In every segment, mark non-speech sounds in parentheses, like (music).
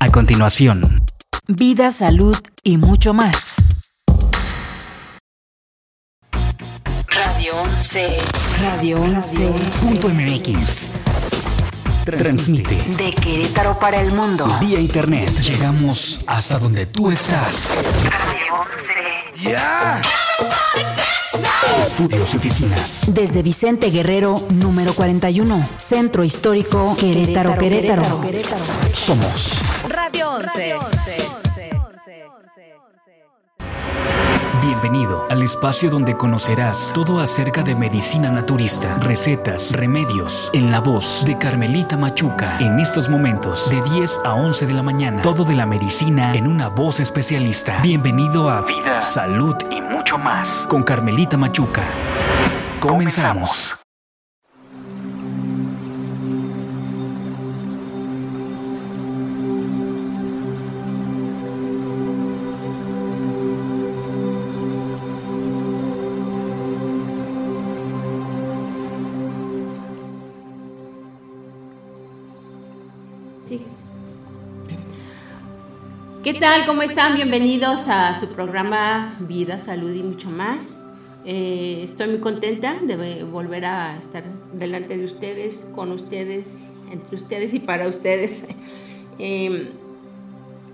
A continuación, vida, salud y mucho más. Radio 11. Radio 11. punto MX. Transmite De Querétaro para el mundo. vía internet. Llegamos hasta donde tú estás. Radio 11. Estudios y oficinas. Desde Vicente Guerrero, número 41. Centro Histórico Querétaro, Querétaro. Somos Radio 11. Bienvenido al espacio donde conocerás todo acerca de medicina naturista, recetas, remedios, en la voz de Carmelita Machuca. En estos momentos, de 10 a 11 de la mañana, todo de la medicina en una voz especialista. Bienvenido a Vida, Salud y mucho más con Carmelita Machuca. Comenzamos. ¿Qué tal? ¿Cómo están? Bienvenidos a su programa Vida, Salud y mucho más. Eh, estoy muy contenta de volver a estar delante de ustedes, con ustedes, entre ustedes y para ustedes. (laughs) Eh,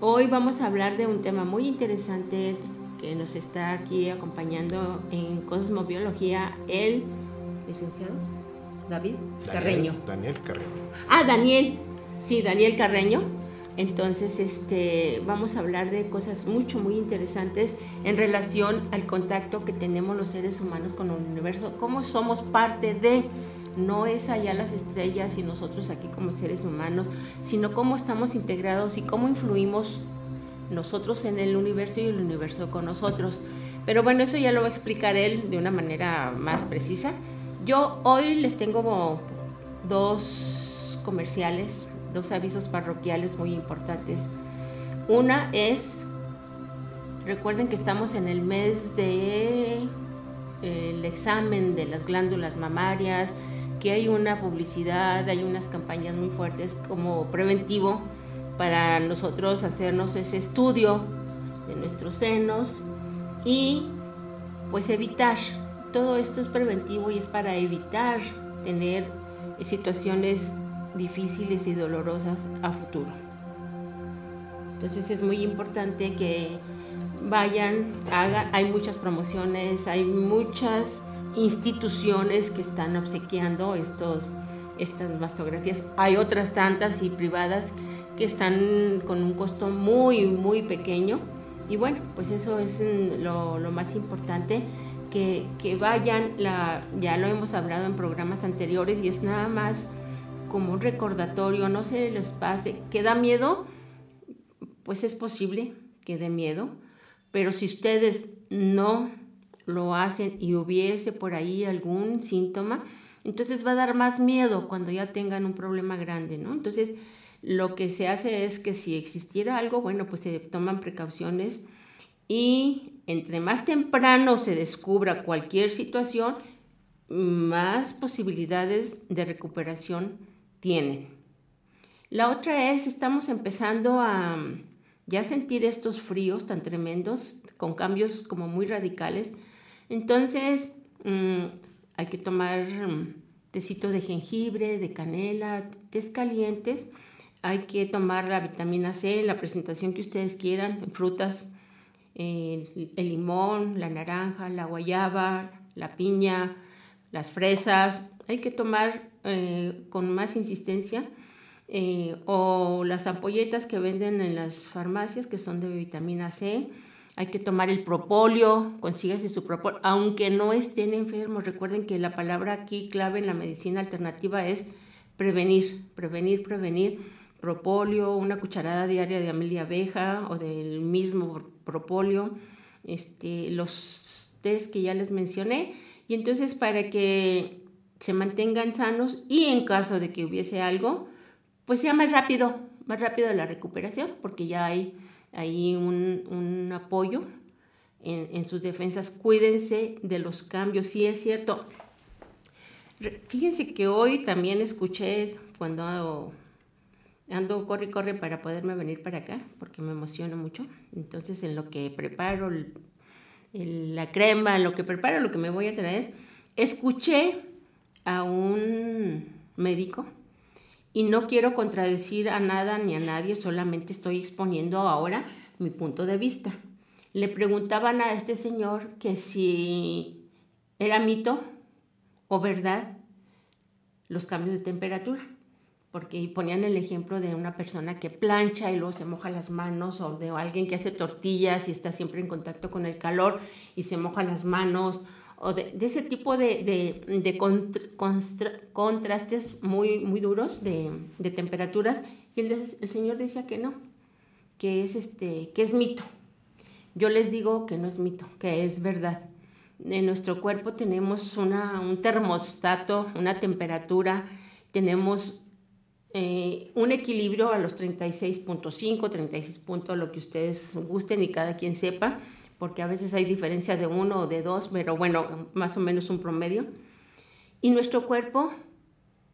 hoy vamos a hablar de un tema muy interesante que nos está aquí acompañando en Cosmobiología el licenciado David Carreño. Daniel Carreño. Ah, Daniel. Sí, Daniel Carreño. Entonces, este, vamos a hablar de cosas mucho, muy interesantes en relación al contacto que tenemos los seres humanos con el universo, cómo somos parte de, no es allá las estrellas y nosotros aquí como seres humanos, sino cómo estamos integrados y cómo influimos nosotros en el universo y el universo con nosotros. Pero bueno, eso ya lo va a explicar él de una manera más precisa. Yo hoy les tengo dos comerciales, dos avisos parroquiales muy importantes. Una es, recuerden que estamos en el mes de eh, el examen de las glándulas mamarias, que hay una publicidad, hay unas campañas muy fuertes como preventivo para nosotros hacernos ese estudio de nuestros senos y pues evitar. Todo esto es preventivo y es para evitar tener situaciones difíciles y dolorosas a futuro. Entonces es muy importante que vayan, hagan, hay muchas promociones, hay muchas instituciones que están obsequiando estos, estas mastografías. Hay otras tantas y privadas que están con un costo muy, muy pequeño. Y bueno, pues eso es lo, más importante, que, que vayan, la, ya lo hemos hablado en programas anteriores y es nada más como un recordatorio, no se les pase, que da miedo, pues es posible que dé miedo, pero si ustedes no lo hacen y hubiese por ahí algún síntoma, entonces va a dar más miedo cuando ya tengan un problema grande, ¿no? Entonces, lo que se hace es que si existiera algo, bueno, pues se toman precauciones y entre más temprano se descubra cualquier situación, más posibilidades de recuperación tienen. La otra es, estamos empezando a ya sentir estos fríos tan tremendos, con cambios como muy radicales. Entonces, mmm, hay que tomar mmm, tecito de jengibre, de canela, tés calientes. Hay que tomar la vitamina C, la presentación que ustedes quieran, frutas, el, el limón, la naranja, la guayaba, la piña, las fresas. Hay que tomar eh, con más insistencia, eh, o las ampolletas que venden en las farmacias que son de vitamina C. Hay que tomar el propóleo, consígase su propóleo, aunque no estén enfermos. Recuerden que la palabra aquí clave en la medicina alternativa es prevenir, prevenir, prevenir. Propóleo, una cucharada diaria de amelia abeja o del mismo propóleo, este, los test que ya les mencioné. Y entonces para que se mantengan sanos y en caso de que hubiese algo, pues sea más rápido, más rápido la recuperación, porque ya hay, hay un, un apoyo en, en, sus defensas. Cuídense de los cambios, sí es cierto. Fíjense que hoy también escuché cuando ando corre y corre para poderme venir para acá, porque me emociona mucho. Entonces, en lo que preparo el- el- la crema, en lo que preparo, lo que me voy a traer, escuché a un médico y no quiero contradecir a nada ni a nadie, solamente estoy exponiendo ahora mi punto de vista. Le preguntaban a este señor que si era mito o verdad los cambios de temperatura, porque ponían el ejemplo de una persona que plancha y luego se moja las manos, o de alguien que hace tortillas y está siempre en contacto con el calor y se moja las manos, o de, ese tipo de, de- contrastes muy, muy duros de, temperaturas. Y el, el señor decía que no, que es, este, que es mito. Yo les digo que no es mito, que es verdad. En nuestro cuerpo tenemos una, un termostato, una temperatura, tenemos eh, un equilibrio a los 36.5, 36 puntos, lo que ustedes gusten y cada quien sepa, porque a veces hay diferencia de uno o de dos, pero bueno, más o menos un promedio. Y nuestro cuerpo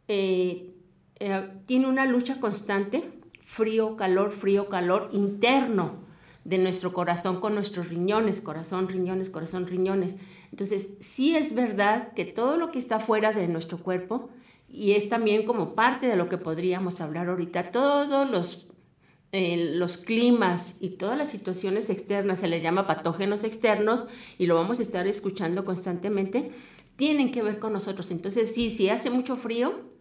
eh, eh, tiene una lucha constante, frío, calor, frío, calor interno de nuestro corazón con nuestros riñones, corazón, riñones, corazón, riñones. Entonces, sí es verdad que todo lo que está fuera de nuestro cuerpo, y es también como parte de lo que podríamos hablar ahorita, todos los, eh, los climas y todas las situaciones externas, se le llama patógenos externos, y lo vamos a estar escuchando constantemente, tienen que ver con nosotros. Entonces, sí, si hace mucho frío,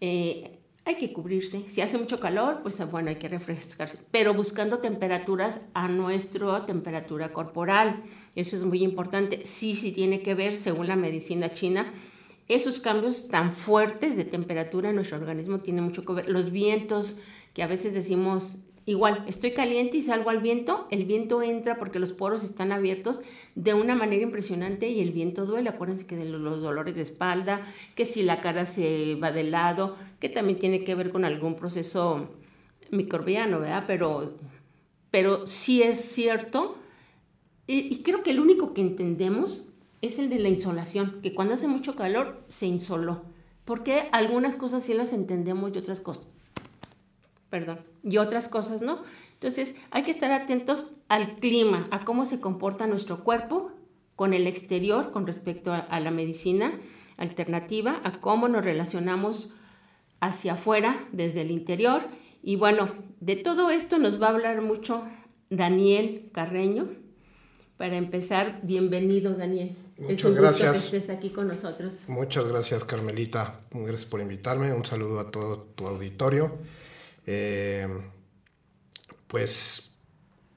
eh, hay que cubrirse. Si hace mucho calor, pues bueno, hay que refrescarse. Pero buscando temperaturas a nuestra temperatura corporal. Eso es muy importante. Sí, sí tiene que ver, según la medicina china, esos cambios tan fuertes de temperatura en nuestro organismo tienen mucho que ver. Los vientos, que a veces decimos, igual, estoy caliente y salgo al viento, el viento entra porque los poros están abiertos de una manera impresionante y el viento duele. Acuérdense que de lo- los dolores de espalda, que si la cara se va de lado, que también tiene que ver con algún proceso microbiano, ¿verdad? Pero, pero sí es cierto. Y, y creo que el único que entendemos es el de la insolación, que cuando hace mucho calor se insoló. Porque algunas cosas sí las entendemos y otras cosas perdón, y otras cosas no. Entonces hay que estar atentos al clima, a cómo se comporta nuestro cuerpo con el exterior con respecto a, a la medicina alternativa, a cómo nos relacionamos hacia afuera desde el interior. Y bueno, de todo esto nos va a hablar mucho Daniel Carreño. Para empezar, bienvenido Daniel. es Muchas un gusto gracias. que estés aquí con nosotros. Muchas gracias, Carmelita. Gracias por invitarme. Un saludo a todo tu auditorio. Eh, pues,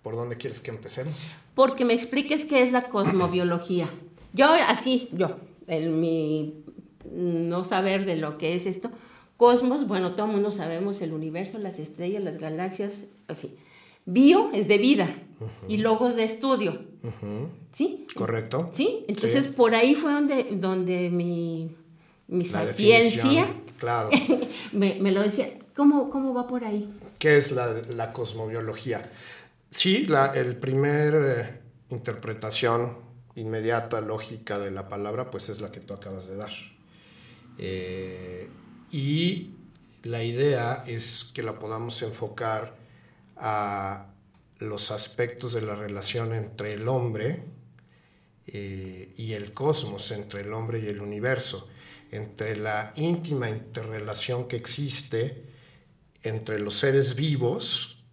¿por dónde quieres que empecemos? porque me expliques qué es la cosmobiología. Yo así, yo, en mi no saber de lo que es esto, cosmos, bueno, todo el mundo sabemos el universo, las estrellas, las galaxias, así. Bio es de vida y logos de estudio. ¿Sí? ¿Correcto? Sí, entonces Sí. por ahí fue donde, donde mi, mi sapiencia Claro. (laughs) me, me lo decía. ¿Cómo, ¿Cómo va por ahí? ¿Qué es la, cosmobiología? Sí, la el primer eh, interpretación inmediata, lógica de la palabra, pues es la que tú acabas de dar. Eh, y la idea es que la podamos enfocar a los aspectos de la relación entre el hombre eh, y el cosmos, entre el hombre y el universo, entre la íntima interrelación que existe entre los seres vivos,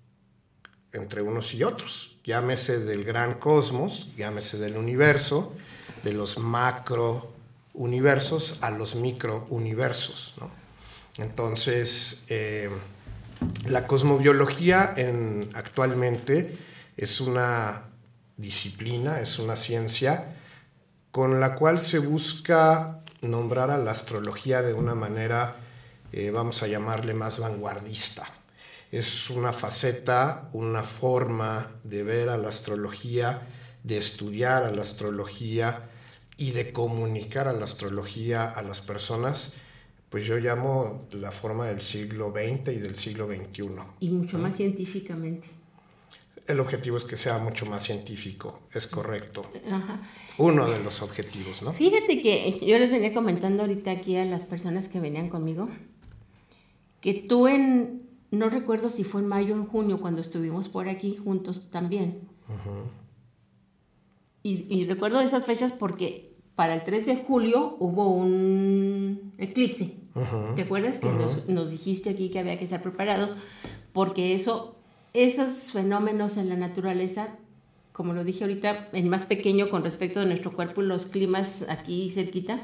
entre unos y otros. Llámese del gran cosmos, llámese del universo, de los macro universos a los micro universos. ¿no? Entonces, eh, la cosmobiología en, actualmente es una disciplina, es una ciencia con la cual se busca nombrar a la astrología de una manera, eh, vamos a llamarle más vanguardista. Es una faceta, una forma de ver a la astrología, de estudiar a la astrología y de comunicar a la astrología a las personas, pues yo llamo la forma del siglo XX y del siglo XXI. Y mucho más científicamente. El objetivo es que sea mucho más científico, es correcto. Ajá. Uno de los objetivos, ¿no? Fíjate que yo les venía comentando ahorita aquí a las personas que venían conmigo que tú en no recuerdo si fue en mayo o en junio cuando estuvimos por aquí juntos también. y, y recuerdo esas fechas porque para el 3 de julio hubo un eclipse. ¿Te acuerdas que nos, nos dijiste aquí que había que estar preparados? Porque eso, esos fenómenos en la naturaleza como lo dije ahorita, el más pequeño con respecto a nuestro cuerpo y los climas aquí cerquita,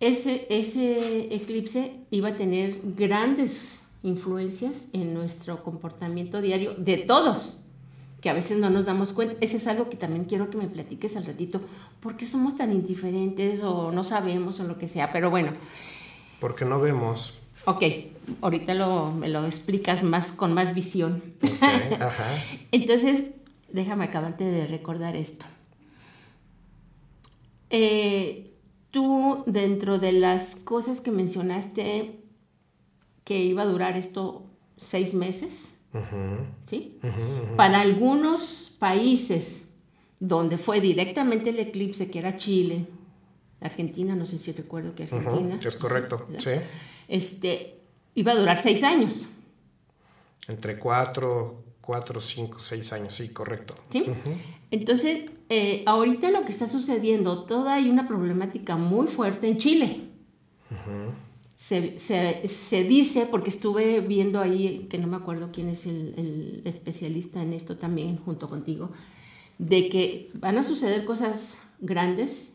ese, ese eclipse iba a tener grandes influencias en nuestro comportamiento diario de todos, que a veces no nos damos cuenta. Ese es algo que también quiero que me platiques al ratito, ¿por qué somos tan indiferentes o no sabemos o lo que sea? Pero bueno. Porque no vemos. Ok, ahorita lo, me lo explicas más con más visión. ajá. (laughs) Entonces, déjame acabarte de recordar esto. Eh, tú, dentro de las cosas que mencionaste, que iba a durar esto seis meses, ¿sí? Para algunos países donde fue directamente el eclipse, que era Chile, Argentina, no sé si recuerdo que Argentina. Es correcto, sí. Este, iba a durar seis años. Entre cuatro, cuatro, cinco, seis años, sí, correcto. ¿Sí? Entonces, eh, ahorita lo que está sucediendo, toda hay una problemática muy fuerte en Chile. se, se, se, dice, porque estuve viendo ahí, que no me acuerdo quién es el, el, especialista en esto también, junto contigo, de que van a suceder cosas grandes,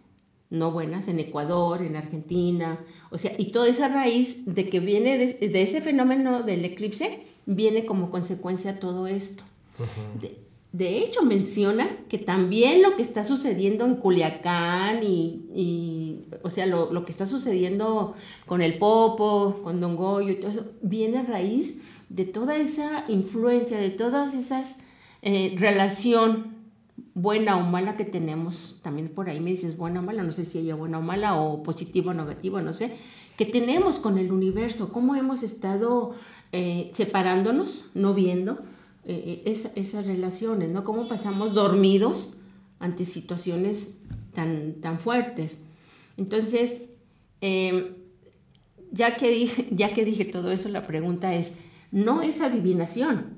no buenas, en Ecuador, en Argentina, o sea, y toda esa raíz de que viene de, de ese fenómeno del eclipse, viene como consecuencia todo esto. de, de, hecho, menciona que también lo que está sucediendo en Culiacán y, o sea, lo, que está sucediendo con el Popo, con Don Goyo y todo eso, viene a raíz de toda esa influencia, de todas esas eh, relación buena o mala que tenemos, también por ahí. Me dices buena o mala, no sé si ella buena o mala o positivo o negativo, no sé, que tenemos con el universo, cómo hemos estado eh, separándonos, no viendo eh, esa, esas relaciones, ¿no? Cómo pasamos dormidos ante situaciones tan, tan fuertes. Entonces, eh, ya, que dije, (laughs) ya que dije todo eso, la pregunta es, no es adivinación,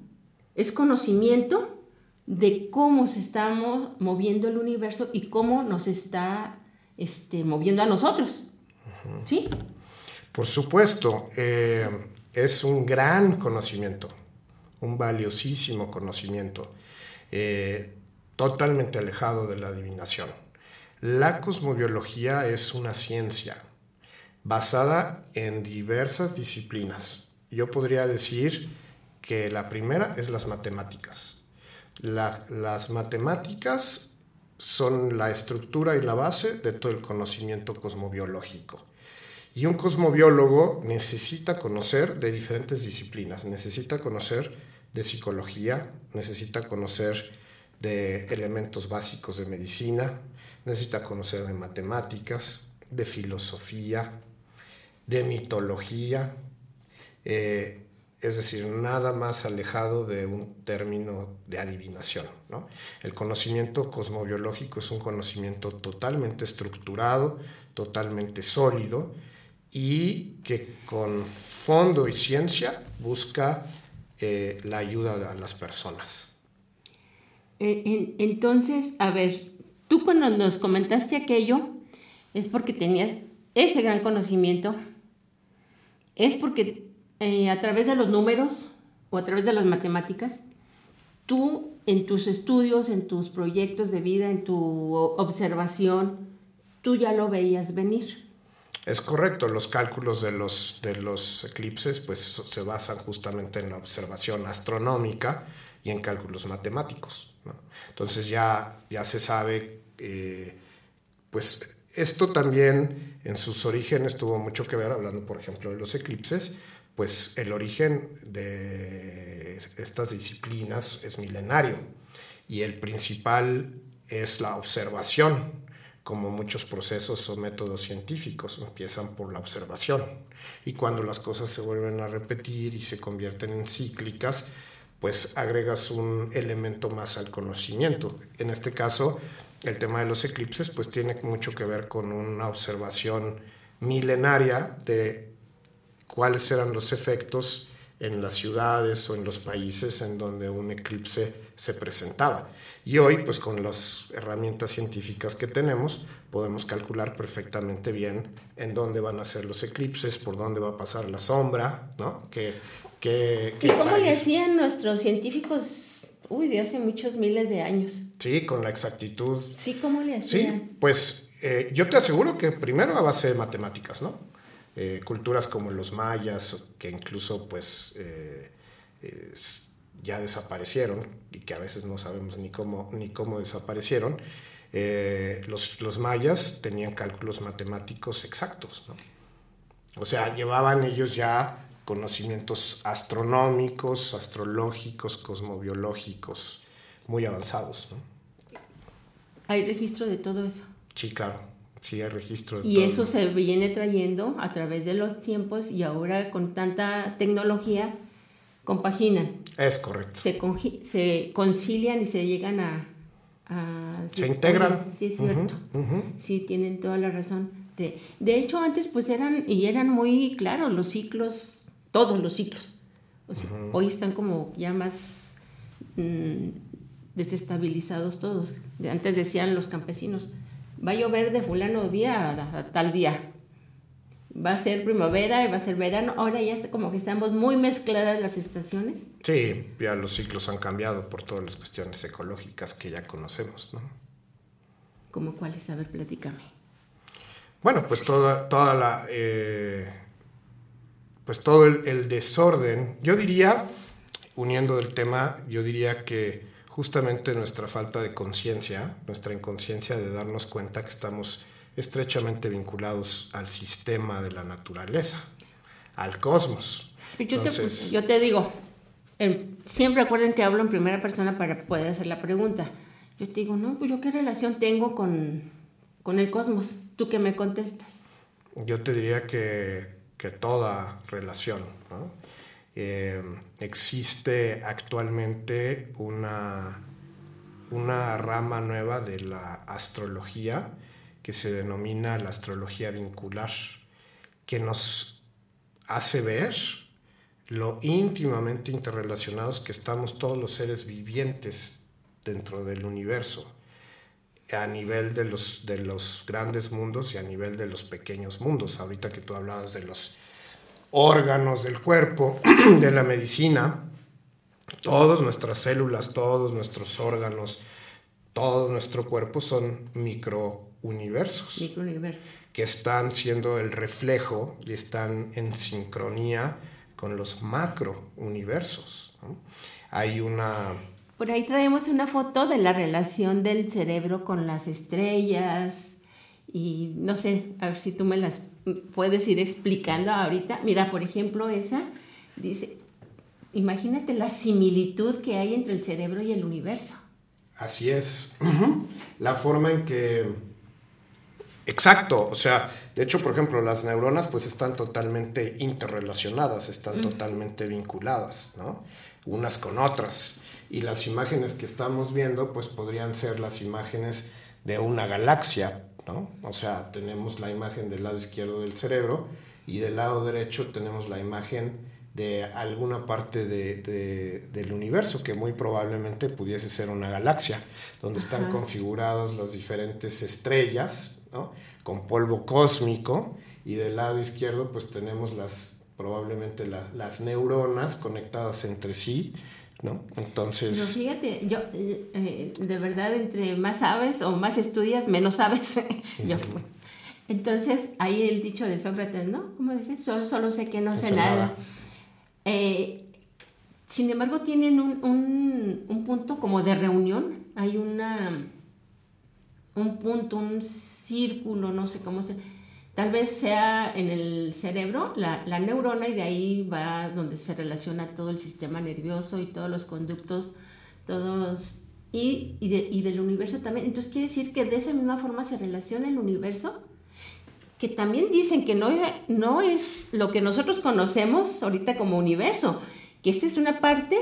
es conocimiento de cómo se está moviendo el universo y cómo nos está este, moviendo a nosotros. ¿Sí? Por supuesto. Eh, es un gran conocimiento, un valiosísimo conocimiento, eh, totalmente alejado de la adivinación. La cosmobiología es una ciencia basada en diversas disciplinas. Yo podría decir que la primera es las matemáticas. La, las matemáticas son la estructura y la base de todo el conocimiento cosmobiológico. Y un cosmobiólogo necesita conocer de diferentes disciplinas, necesita conocer de psicología, necesita conocer de elementos básicos de medicina, necesita conocer de matemáticas, de filosofía, de mitología, eh, es decir, nada más alejado de un término de adivinación. ¿no? El conocimiento cosmobiológico es un conocimiento totalmente estructurado, totalmente sólido, y que con fondo y ciencia busca eh, la ayuda de las personas. Eh, entonces, a ver, tú cuando nos comentaste aquello, es porque tenías ese gran conocimiento, es porque eh, a través de los números o a través de las matemáticas, tú en tus estudios, en tus proyectos de vida, en tu observación, tú ya lo veías venir. Es correcto, los cálculos de los, de los eclipses pues, se basan justamente en la observación astronómica y en cálculos matemáticos. Entonces ya, ya se sabe, eh, pues esto también en sus orígenes tuvo mucho que ver, hablando por ejemplo de los eclipses, pues el origen de estas disciplinas es milenario y el principal es la observación como muchos procesos o métodos científicos, empiezan por la observación. Y cuando las cosas se vuelven a repetir y se convierten en cíclicas, pues agregas un elemento más al conocimiento. En este caso, el tema de los eclipses pues tiene mucho que ver con una observación milenaria de cuáles eran los efectos en las ciudades o en los países en donde un eclipse se presentaba. Y hoy, pues con las herramientas científicas que tenemos, podemos calcular perfectamente bien en dónde van a ser los eclipses, por dónde va a pasar la sombra, ¿no? Que, que, ¿Y cómo le hacían nuestros científicos, uy, de hace muchos miles de años? Sí, con la exactitud. Sí, ¿cómo le hacían? Sí, pues eh, yo te aseguro que primero a base de matemáticas, ¿no? Eh, culturas como los mayas, que incluso pues eh, ya desaparecieron y que a veces no sabemos ni cómo, ni cómo desaparecieron, los, los, mayas tenían cálculos matemáticos exactos, ¿no? O sea, llevaban ellos ya conocimientos astronómicos, astrológicos, cosmobiológicos muy avanzados, ¿no? ¿Hay registro de todo eso? Sí, claro. Sí, hay registro. Y eso se viene trayendo a través de los tiempos y ahora con tanta tecnología compaginan. Es correcto. Se, se concilian y se llegan a... se integran. sí, es cierto. Sí, tienen toda la razón. De, de hecho, antes pues eran, y eran muy claros los ciclos, todos los ciclos. Hoy están como ya más mm, desestabilizados todos. Antes decían los campesinos, va a llover de fulano día a, tal día. Va a ser primavera y va a ser verano. Ahora ya está como que estamos muy mezcladas las estaciones. Sí, ya los ciclos han cambiado por todas las cuestiones ecológicas que ya conocemos, ¿no? ¿Cómo cuáles? A ver, platícame. Bueno, pues toda, toda la... Eh, pues todo el, el desorden. Yo diría, uniendo el tema, yo diría que justamente nuestra falta de conciencia, nuestra inconsciencia de darnos cuenta que estamos estrechamente vinculados al sistema de la naturaleza, al cosmos. Yo, te, yo te digo, em, siempre recuerden que hablo en primera persona para poder hacer la pregunta. Yo te digo, no, pues yo qué relación tengo con, con el cosmos. ¿Tú qué me contestas? Yo te diría que, que toda relación, ¿no? Eh, existe actualmente una, una rama nueva de la astrología que se denomina la astrología vincular, que nos hace ver lo íntimamente interrelacionados que estamos todos los seres vivientes dentro del universo, a nivel de los, de los grandes mundos y a nivel de los pequeños mundos. Ahorita que tú hablabas de los órganos del cuerpo, (clears throat) de la medicina, todas nuestras células, todos nuestros órganos, todo nuestro cuerpo son microuniversos. Microuniversos. Que están siendo el reflejo y están en sincronía con los macrouniversos. ¿no? Hay una... Por ahí traemos una foto de la relación del cerebro con las estrellas y no sé, a ver si tú me las puedes ir explicando ahorita. Mira, por ejemplo, esa dice, imagínate la similitud que hay entre el cerebro y el universo. Así es. La forma en que... Exacto, o sea, de hecho, por ejemplo, las neuronas pues están totalmente interrelacionadas, están totalmente vinculadas, ¿no? Unas con otras. Y las imágenes que estamos viendo pues podrían ser las imágenes de una galaxia, o sea, tenemos la imagen del lado izquierdo del cerebro y del lado derecho tenemos la imagen de alguna parte del universo que muy probablemente pudiese ser una galaxia, donde están configuradas las diferentes estrellas, Con polvo cósmico y del lado izquierdo pues tenemos las probablemente las neuronas conectadas entre sí ¿no? Entonces... fíjate, yo eh, de verdad entre más sabes o más estudias, menos sabes. (laughs) Entonces, ahí el dicho de Sócrates, ¿no? ¿Cómo dice? Solo, solo sé que no sé nada. Eh, sin embargo, tienen un, un, un, punto como de reunión. Hay una un punto, un círculo, no sé cómo se Tal vez sea en el cerebro la, la, neurona y de ahí va donde se relaciona todo el sistema nervioso y todos los conductos, todos, y, y, de, y del universo también. Entonces quiere decir que de esa misma forma se relaciona el universo, que también dicen que no, no es lo que nosotros conocemos ahorita como universo, que esta es una parte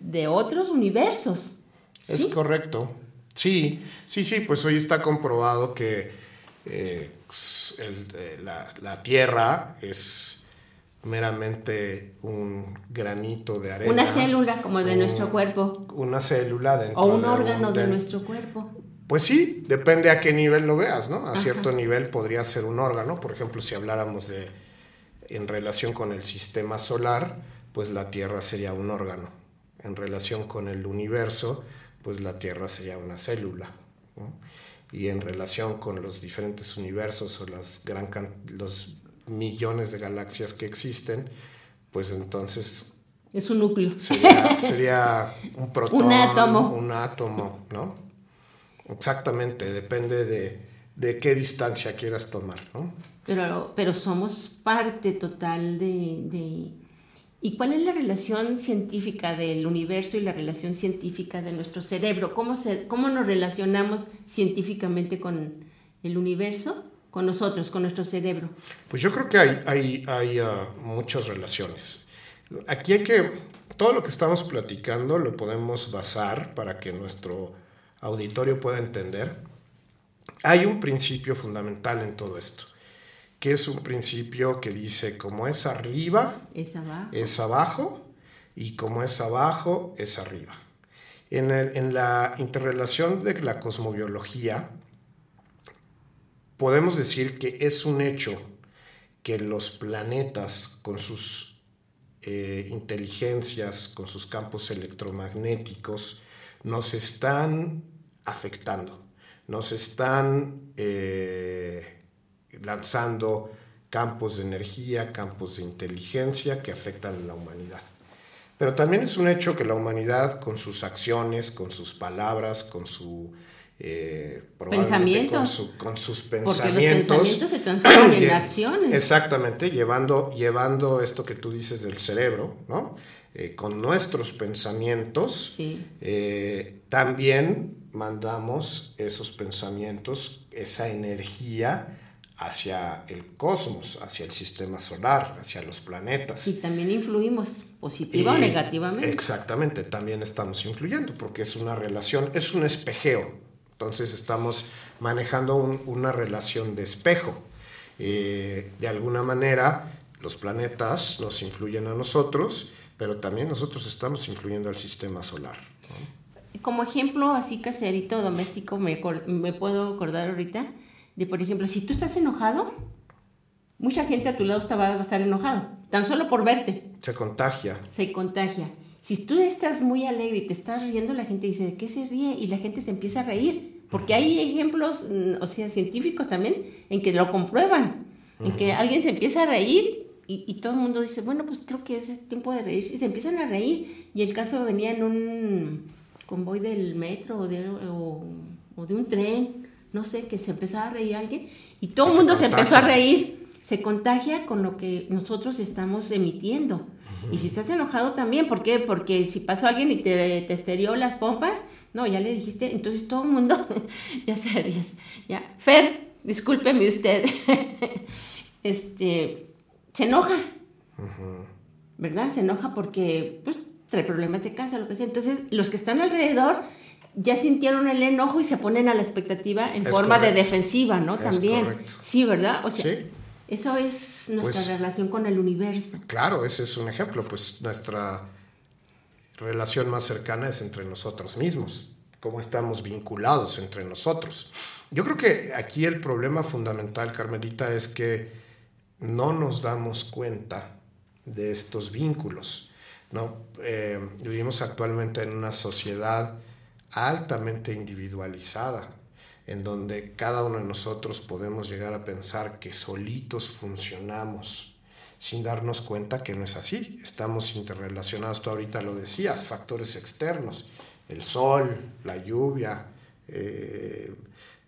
de otros universos. Es correcto. Sí, sí, sí, pues hoy está comprobado que eh, el, eh, la, la, Tierra es meramente un granito de arena. Una célula como de un- nuestro cuerpo. Una célula dentro O un de órgano de nuestro cuerpo. Pues sí, depende a qué nivel lo veas, ¿no? A cierto nivel podría ser un órgano, por ejemplo, si habláramos de en relación con el sistema solar, pues la Tierra sería un órgano. En relación con el universo, pues la Tierra sería una célula. ¿no? Y en relación con los diferentes universos o las gran los millones de galaxias que existen, pues entonces Es un núcleo. sería, (laughs) sería un protón, Un átomo. un átomo, ¿no? Exactamente, depende de, de qué distancia quieras tomar, ¿no? Pero, pero somos parte total de, de- ¿Y cuál es la relación científica del universo y la relación científica de nuestro cerebro? ¿Cómo, se, cómo nos relacionamos científicamente con el universo? Con nosotros, con nuestro cerebro. Pues yo creo que hay, hay, hay ah, muchas relaciones. Aquí hay que, todo lo que estamos platicando lo podemos basar para que nuestro auditorio pueda entender. Hay un principio fundamental en todo esto, que es un principio que dice, como es arriba, Es abajo. es abajo y como es abajo es arriba. En, el- en la interrelación de la cosmobiología, podemos decir que es un hecho que los planetas con sus eh, inteligencias, con sus campos electromagnéticos, nos están afectando, nos están eh, lanzando campos de energía, campos de inteligencia que afectan a la humanidad. Pero también es un hecho que la humanidad con sus acciones, con sus palabras, con su... eh, Pensamientos. Con, su- con sus Porque los pensamientos. pensamientos se (clears throat) transforman en (clears throat) acciones. Exactamente, llevando, llevando esto que tú dices del cerebro, ¿no? Eh, con nuestros pensamientos, Sí. eh, también mandamos esos pensamientos, esa energía hacia el cosmos, hacia el sistema solar, hacia los planetas. Y también influimos, positiva o negativamente. Exactamente, también estamos influyendo porque es una relación, es un espejeo. Entonces estamos manejando un- una relación de espejo. Eh, de alguna manera, los planetas nos influyen a nosotros, pero también nosotros estamos influyendo al sistema solar. Como ejemplo así caserito, doméstico, me, me puedo acordar ahorita de, por ejemplo, si tú estás enojado, mucha gente a tu lado está- va a estar enojado, tan solo por verte, Se contagia. se contagia. Si tú estás muy alegre y te estás riendo, la gente dice, ¿de qué se ríe? Y la gente se empieza a reír. Porque hay ejemplos, mm, o sea, científicos también, en que lo comprueban. En que alguien se empieza a reír y, y todo el mundo dice, bueno, pues creo que es tiempo de reírse. Y se empiezan a reír. Y el caso venía en un convoy del metro o de, o, o de un tren, no sé, que se empezaba a reír alguien. Y todo el mundo se empezó a reír. Se contagia con lo que nosotros estamos emitiendo. Y si estás enojado también, ¿por qué? Porque si pasó alguien y te, te esterió las pompas, no, ya le dijiste, entonces todo el mundo, (laughs) ya se ríes, ya. Fer, discúlpeme usted, (laughs) este, se enoja, ¿verdad? Se enoja porque, pues, trae problemas de casa, lo que sea. Entonces, los que están alrededor ya sintieron el enojo y se ponen a la expectativa en Es forma de defensiva, ¿no? Es También. correcto. Sí, ¿verdad? O sea, Sí. eso es nuestra Pues- relación con el universo. Claro, ese es un ejemplo, pues nuestra relación más cercana es entre nosotros mismos, cómo estamos vinculados entre nosotros. Yo creo que aquí el problema fundamental, Carmelita, es que no nos damos cuenta de estos vínculos. ¿no? Eh, vivimos actualmente en una sociedad altamente individualizada, en donde cada uno de nosotros podemos llegar a pensar que solitos funcionamos sin darnos cuenta que no es así. Estamos interrelacionados, tú ahorita lo decías, factores externos, el sol, la lluvia, eh,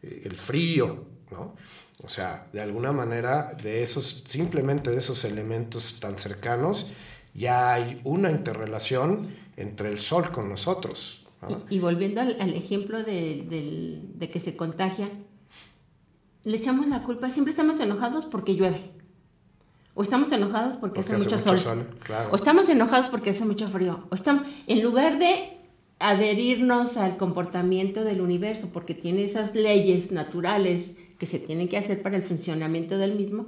el frío, ¿no? O sea, de alguna manera, de esos, simplemente de esos elementos tan cercanos, ya hay una interrelación entre el sol con nosotros. Y, y volviendo al, al ejemplo de, del- de que se contagia, le echamos la culpa, siempre estamos enojados porque llueve. O estamos enojados porque, Porque hace, hace mucho, mucho sol. sol, claro. O estamos enojados porque hace mucho frío. O estamos, en lugar de adherirnos al comportamiento del universo, porque tiene esas leyes naturales que se tienen que hacer para el funcionamiento del mismo,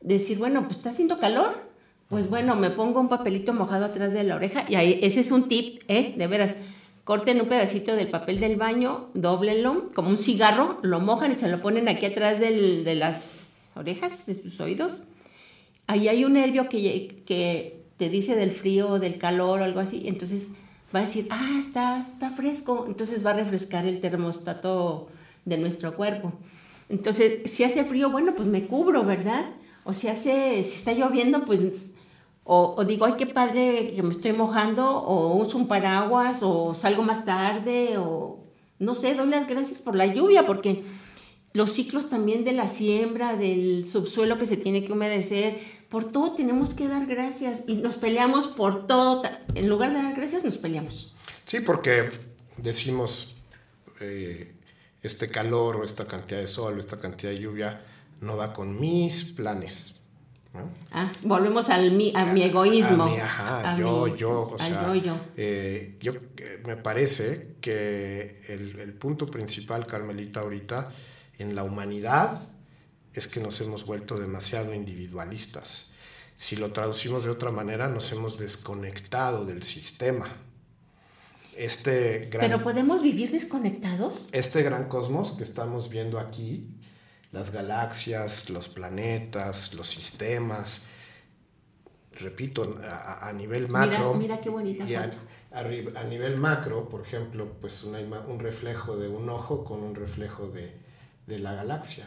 decir, bueno, pues está haciendo calor, Pues bueno, me pongo un papelito mojado atrás de la oreja y ahí, ese es un tip, ¿eh? De veras. Corten un pedacito del papel del baño, doblenlo como un cigarro, lo mojan y se lo ponen aquí atrás del- de las orejas, de sus oídos. Ahí hay un nervio que, que te dice del frío del calor o algo así. Entonces va a decir, ah, está, está fresco. Entonces va a refrescar el termostato de nuestro cuerpo. Entonces, si hace frío, bueno, pues me cubro, ¿verdad? O si hace, si está lloviendo, pues, o, o digo, ay, qué padre que me estoy mojando, o uso un paraguas, o salgo más tarde, o no sé, doy las gracias por la lluvia, porque los ciclos también de la siembra, del subsuelo que se tiene que humedecer, por todo tenemos que dar gracias y nos peleamos por todo. En lugar de dar gracias, nos peleamos. Sí, porque decimos eh, este calor o esta cantidad de sol o esta cantidad de lluvia no va con mis planes. ¿No? Ah, volvemos al mi, a mi egoísmo. A mi, ajá, A yo, mi- yo, o al sea, yo, yo. eh, yo, eh, me parece que el, el punto principal, Carmelita, ahorita en la humanidad es que nos hemos vuelto demasiado individualistas. Si lo traducimos de otra manera, nos hemos desconectado del sistema. Este gran, Pero podemos vivir desconectados. este gran cosmos que estamos viendo aquí, las galaxias, los planetas, los sistemas, repito, a, a nivel macro. mira qué bonita y a, nivel macro, por ejemplo, pues una un reflejo de un ojo con un reflejo de, de la galaxia,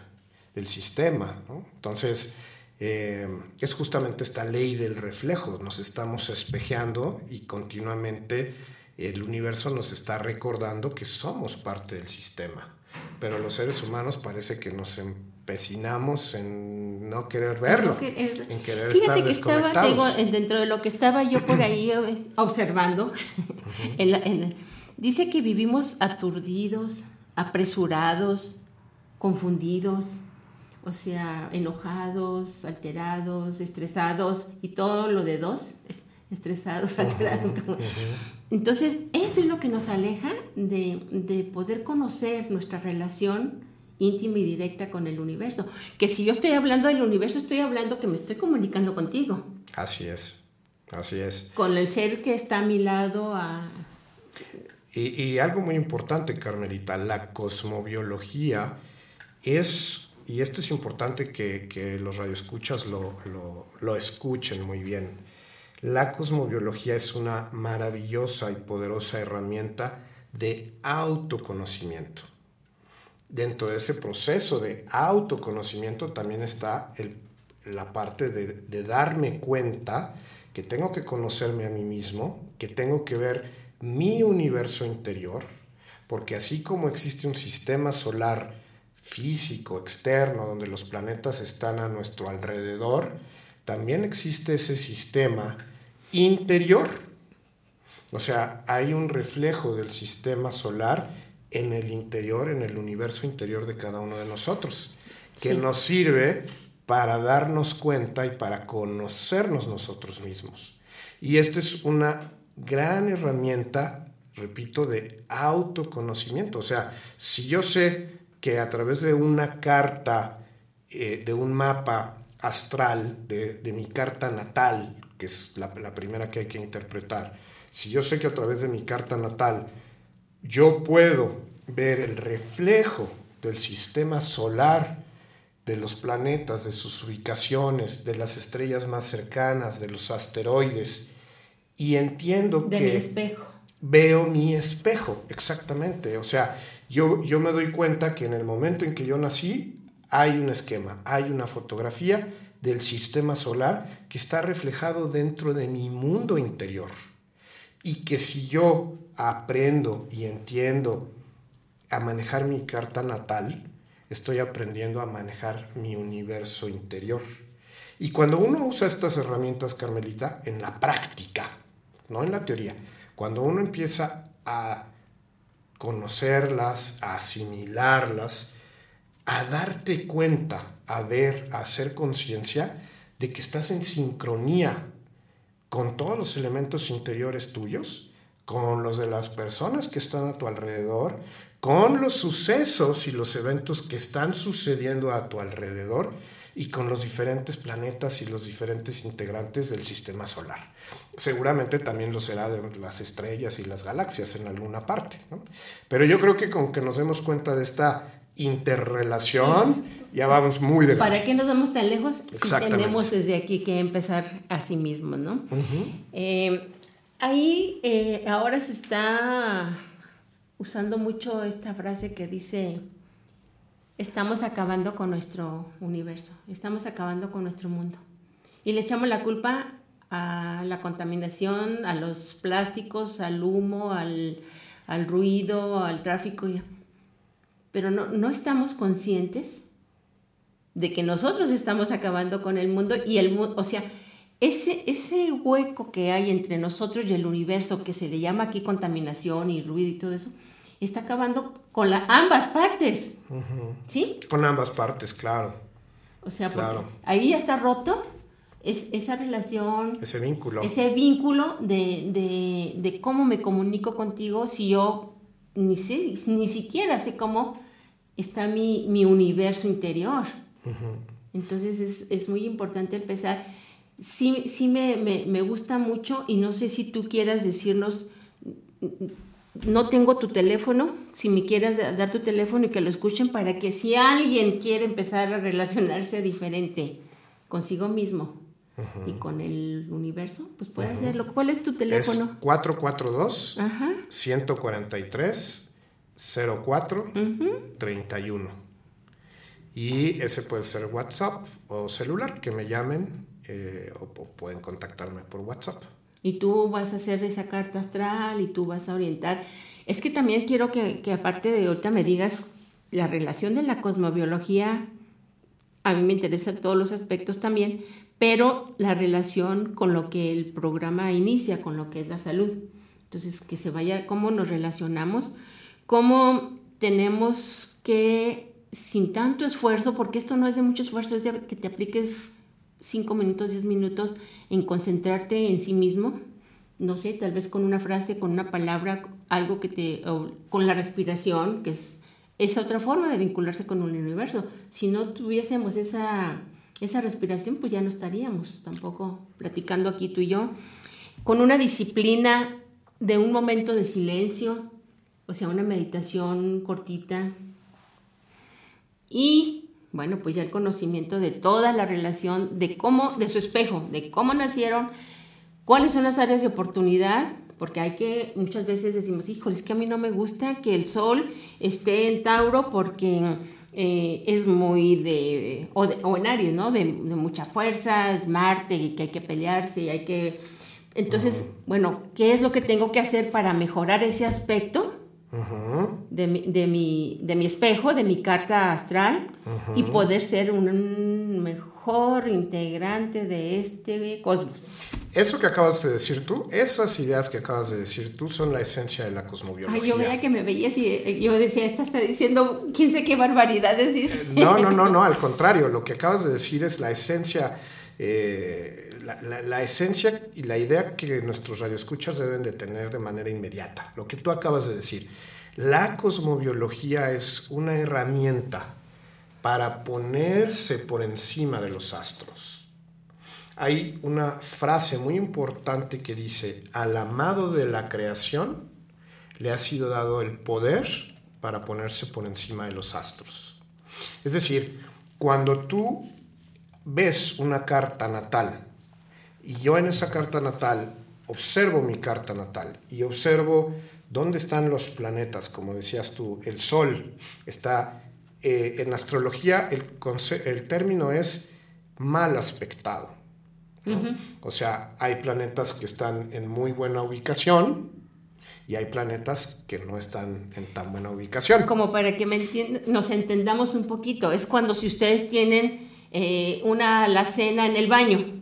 del sistema. ¿no? Entonces, eh, es justamente esta ley del reflejo. Nos estamos espejeando y continuamente el universo nos está recordando que somos parte del sistema. Pero los seres humanos parece que nos empecinamos en no querer verlo, No que- eh, en querer Fíjate estar que estaba, digo, dentro de lo que estaba yo por ahí eh, observando, en la- en- dice que vivimos aturdidos, apresurados, confundidos, o sea, enojados, alterados, estresados y todo lo de dos, es- estresados, (laughs) alterados. como- Entonces, eso es lo que nos aleja de, de poder conocer nuestra relación íntima y directa con el universo. Que si yo estoy hablando del universo, estoy hablando que me estoy comunicando contigo, Así es, así es. con el ser que está a mi lado. A... Y, y algo muy importante, Carmelita, la cosmobiología es, y esto es importante que, que los radioescuchas lo, lo, lo escuchen muy bien, la cosmobiología es una maravillosa y poderosa herramienta de autoconocimiento. Dentro de ese proceso de autoconocimiento también está la parte de darme cuenta que tengo que conocerme a mí mismo, que tengo que ver mi universo interior, porque así como existe un sistema solar físico, externo, donde los planetas están a nuestro alrededor, también existe ese sistema interior. O sea, hay un reflejo del sistema solar en el interior, en el universo interior de cada uno de nosotros, que Sí. nos sirve para darnos cuenta y para conocernos nosotros mismos. Y esta es una gran herramienta, repito, de autoconocimiento. O sea, si yo sé que a través de una carta, eh, de un mapa astral, de, de mi carta natal, que es la, la primera que hay que interpretar, si yo sé que a través de mi carta natal yo puedo ver el reflejo del sistema solar, de los planetas, de sus ubicaciones, de las estrellas más cercanas, de los asteroides, y entiendo De que mi espejo. veo mi espejo, exactamente. O sea, yo, yo me doy cuenta que en el momento en que yo nací hay un esquema, hay una fotografía del sistema solar que está reflejado dentro de mi mundo interior. Y que si yo aprendo y entiendo a manejar mi carta natal, estoy aprendiendo a manejar mi universo interior. Y cuando uno usa estas herramientas, Carmelita, en la práctica, no en la teoría, cuando uno empieza a conocerlas, a asimilarlas, a darte cuenta, a ver, a hacer conciencia de que estás en sincronía con todos los elementos interiores tuyos, con los de las personas que están a tu alrededor, con los sucesos y los eventos que están sucediendo a tu alrededor, y con los diferentes planetas y los diferentes integrantes del sistema solar. Seguramente también lo será de las estrellas y las galaxias en alguna parte. Pero yo creo que con que nos demos cuenta de esta interrelación, ya vamos muy de ¿Para qué nos vamos tan lejos si tenemos desde aquí que empezar a sí mismos, no? Eh, ahí eh, ahora se está usando mucho esta frase que dice, estamos acabando con nuestro universo, estamos acabando con nuestro mundo. Y le echamos la culpa a la contaminación, a los plásticos, al humo, al, al ruido, al tráfico. Pero no, no estamos conscientes de que nosotros estamos acabando con el mundo y el mundo, o sea, ese, ese hueco que hay entre nosotros y el universo, que se le llama aquí contaminación y ruido y todo eso, está acabando con la, ambas partes. ¿Sí? Con ambas partes, claro. O sea, Claro. ahí ya está roto es, esa relación, Ese vínculo. ese vínculo de, de- de cómo me comunico contigo si yo ni, sé, ni siquiera sé cómo está mi, mi universo interior. Entonces es, es muy importante empezar. Sí, sí me, me- me gusta mucho y no sé si tú quieras decirnos, no tengo tu teléfono, si me quieras da- dar tu teléfono y que lo escuchen para que si alguien quiere empezar a relacionarse diferente consigo mismo y con el universo, pues puede hacerlo. ¿Cuál es tu es teléfono? 442 Ajá. 143 04 31. Y ese puede ser WhatsApp o celular, que me llamen eh, o, pueden contactarme por WhatsApp. Y tú vas a hacer esa carta astral y tú vas a orientar. Es que también quiero que, que aparte de ahorita me digas la relación de la cosmobiología, a mí me interesan todos los aspectos también, pero la relación con lo que el programa inicia, con lo que es la salud. Entonces, que se vaya, cómo nos relacionamos, cómo tenemos que, sin tanto esfuerzo, porque esto no es de mucho esfuerzo, es de que te apliques cinco minutos, diez minutos en concentrarte en sí mismo, no sé, tal vez con una frase, con una palabra, algo que te, con la respiración, que es, es otra forma de vincularse con un universo. Si no tuviésemos esa, esa respiración, pues ya no estaríamos tampoco platicando aquí tú y yo, con una disciplina de un momento de silencio, o sea, una meditación cortita, y bueno, pues ya el conocimiento de toda la relación, de cómo, de su espejo, de cómo nacieron, cuáles son las áreas de oportunidad, porque hay que, muchas veces decimos, híjole, es que a mí no me gusta que el sol esté en Tauro porque eh, es muy de o, de, o en Aries, ¿no? De, de, mucha fuerza, es Marte y que hay que pelearse y hay que... Entonces, bueno, ¿qué es lo que tengo que hacer para mejorar ese aspecto? Uh -huh. De, mi, de, mi, de mi espejo, de mi carta astral uh -huh. y poder ser un mejor integrante de este cosmos. Eso que acabas de decir tú, esas ideas que acabas de decir tú son la esencia de la cosmobiología. Ay, yo veía que me veías y yo decía, esta está diciendo, quién sé qué barbaridades dice. No, no, no, no, al contrario, lo que acabas de decir es la esencia, eh, la, la, la, esencia y la idea que nuestros radioescuchas deben de tener de manera inmediata. Lo que tú acabas de decir, la cosmobiología es una herramienta para ponerse por encima de los astros hay una frase muy importante que dice, al amado de la creación le ha sido dado el poder para ponerse por encima de los astros. Es decir, cuando tú ves una carta natal y yo en esa carta natal observo mi carta natal y observo dónde están los planetas, como decías tú, el Sol está, eh, en astrología el, el término es mal aspectado. ¿no? Uh -huh. O sea, hay planetas que están en muy buena ubicación y hay planetas que no están en tan buena ubicación. Como para que me nos entendamos un poquito, es cuando si ustedes tienen eh, una alacena en el baño.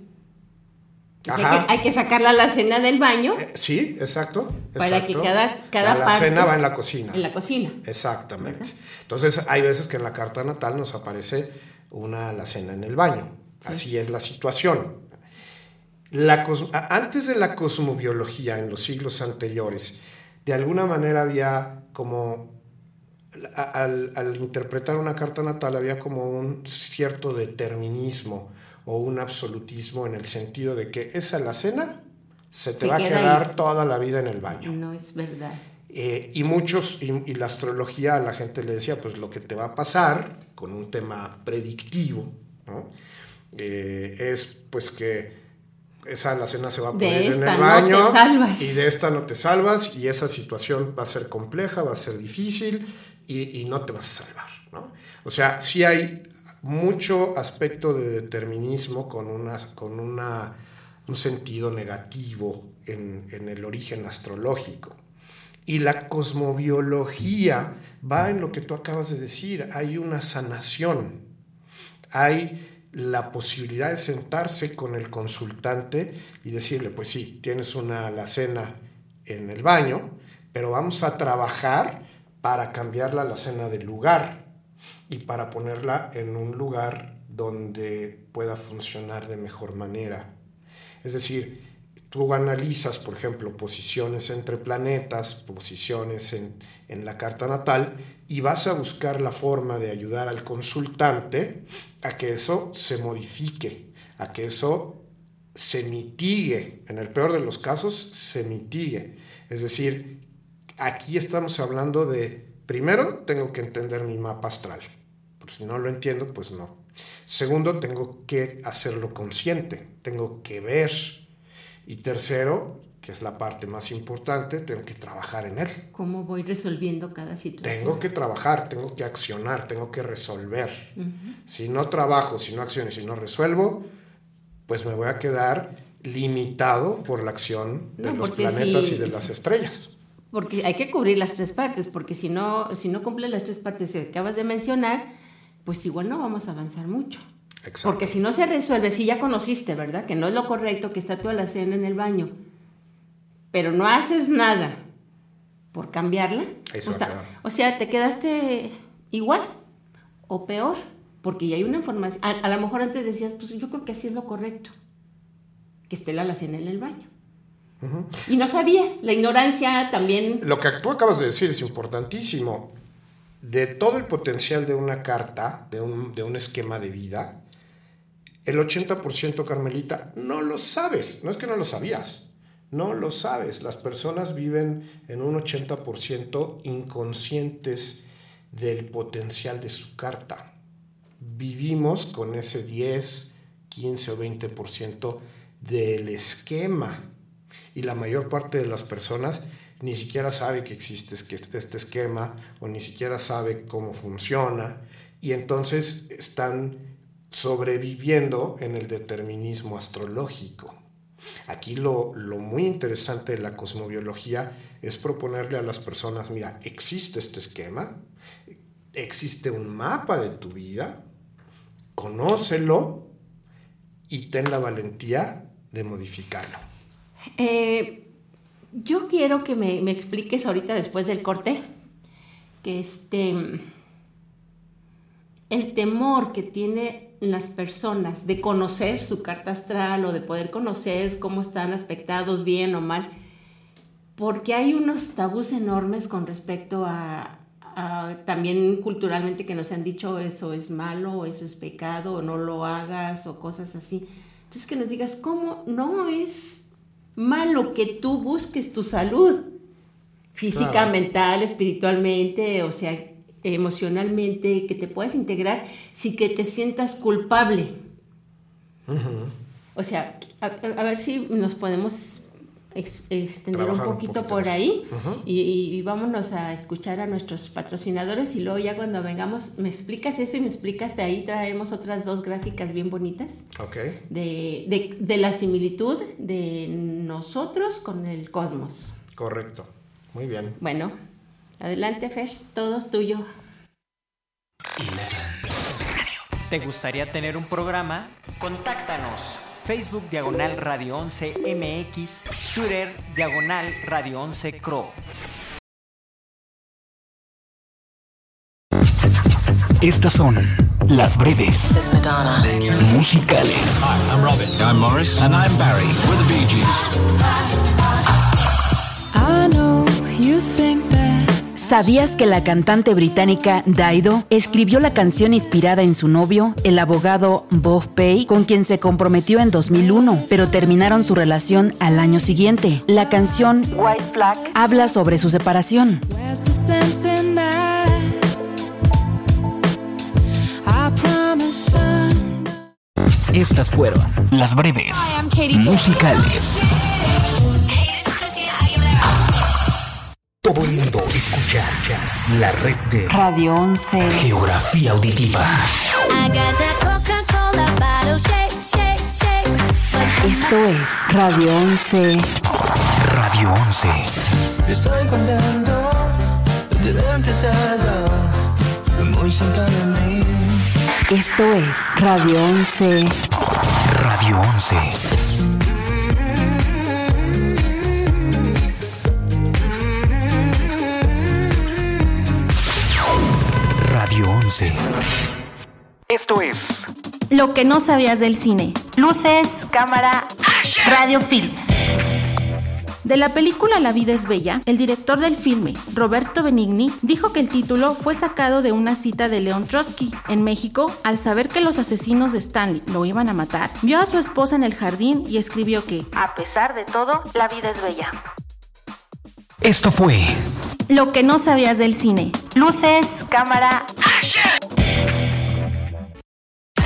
Hay, que, hay, que, sacar la alacena del baño. Eh, sí, exacto, Para exacto. que cada, cada la parte. alacena va en la cocina. En la cocina. Exactamente. ¿verdad? Entonces, hay veces que en la carta natal nos aparece una alacena en el baño. Sí. Así es la situación. La antes de la cosmobiología, en los siglos anteriores, de alguna manera había como al interpretar una carta natal había como un cierto determinismo o un absolutismo en el sentido de que esa alacena se te Se va a queda quedar ahí. toda la vida en el baño. No es verdad. Eh, y muchos, y, y la astrología a la gente le decía, pues lo que te va a pasar con un tema predictivo, ¿no? Eh, es pues que esa alacena se va a poner en el baño y de esta no te salvas y esa situación va a ser compleja, va a ser difícil y, y no te vas a salvar, ¿no? O sea, sí hay mucho aspecto de determinismo con, una, con una, un sentido negativo en, en el origen astrológico. Y la cosmobiología va en lo que tú acabas de decir, hay una sanación, hay la posibilidad de sentarse con el consultante y decirle, pues sí, tienes una alacena en el baño, pero vamos a trabajar para cambiar la alacena de lugar y para ponerla en un lugar donde pueda funcionar de mejor manera. Es decir, tú analizas, por ejemplo, posiciones entre planetas, posiciones en, en, la carta natal, y vas a buscar la forma de ayudar al consultante a que eso se modifique, a que eso se mitigue, en el peor de los casos, se mitigue. Es decir, aquí estamos hablando de, primero, tengo que entender mi mapa astral. Pues si no lo entiendo, pues no. Segundo, tengo que hacerlo consciente, tengo que ver. Y tercero, que es la parte más importante, tengo que trabajar en él. ¿Cómo voy resolviendo cada situación? Tengo que trabajar, tengo que accionar, tengo que resolver. Uh -huh. Si no trabajo, si no acciono, si no resuelvo, pues me voy a quedar limitado por la acción de No, los planetas si- y de las estrellas. Porque hay que cubrir las tres partes, porque si no, si no cumple las tres partes que acabas de mencionar, pues igual no vamos a avanzar mucho. Exacto. Porque si no se resuelve, si ya conociste, ¿verdad? Que no es lo correcto, que está toda la cena en el baño, pero no haces nada por cambiarla, ta- quedar. o sea, te quedaste igual o peor, porque ya hay una información. A, a lo mejor antes decías, pues yo creo que así es lo correcto, que esté la alacena en el baño. Y no sabías, la ignorancia también. Lo que tú acabas de decir es importantísimo. De todo el potencial de una carta, de un, de un esquema de vida, el 80% Carmelita no lo sabes. No es que no lo sabías, no lo sabes. Las personas viven en un 80% inconscientes del potencial de su carta. Vivimos con ese 10, 15 o 20% del esquema y la mayor parte de las personas ni siquiera sabe que existe este esquema o ni siquiera sabe cómo funciona y entonces están sobreviviendo en el determinismo astrológico. Aquí lo, lo muy interesante de la cosmobiología es proponerle a las personas, mira, existe este esquema, existe un mapa de tu vida, conócelo y ten la valentía de modificarlo. Eh, yo quiero que me, me expliques ahorita después del corte que este el temor que tienen las personas de conocer su carta astral o de poder conocer cómo están aspectados bien o mal, porque hay unos tabús enormes con respecto a, también culturalmente que nos han dicho eso es malo o eso es pecado o no lo hagas o cosas así. Entonces que nos digas cómo no es malo que tú busques tu salud física, Claro. mental, espiritualmente, o sea, emocionalmente, que te puedas integrar sin que te sientas culpable. O sea, a, a ver si nos podemos ex- extender Trabajar un poquito, poquito por más. ahí y, y- y vámonos a escuchar a nuestros patrocinadores y luego ya cuando vengamos me explicas eso y me explicas de ahí traemos otras dos gráficas bien bonitas ¿Ok? de, de- de la similitud de nosotros con el cosmos. Correcto. Muy bien. Bueno, adelante Fer, todo es tuyo. ¿Te gustaría tener un programa? Contáctanos. Facebook Diagonal Radio 11 MX, Twitter Diagonal Radio 11 Cro. Estas son las breves musicales. I'm Robin. I'm Morris. And I'm Barry. We're the Bee Gees. ¿Sabías que la cantante británica Dido escribió la canción inspirada en su novio, el abogado Bob Pay, con quien se comprometió en 2001, pero terminaron su relación al año siguiente? La canción White Flag habla sobre su separación. Estas fueron las breves musicales. Todo el mundo escucha la red de Radio 11. Geografía Auditiva. Esto es Radio 11. Radio 11. Estoy contento de verte cerca, muy cerca de mí. Esto es Radio 11. Radio 11. Radio 11. Esto es Lo que no sabías del cine. Luces, cámara, radio films. De la película La vida es bella, el director del filme, Roberto Benigni, dijo que el título fue sacado de una cita de León Trotsky. En México, al saber que los asesinos de Stanley lo iban a matar, vio a su esposa en el jardín y escribió que, a pesar de todo, la vida es bella. Esto fue Lo que no sabías del cine. Luces, cámara,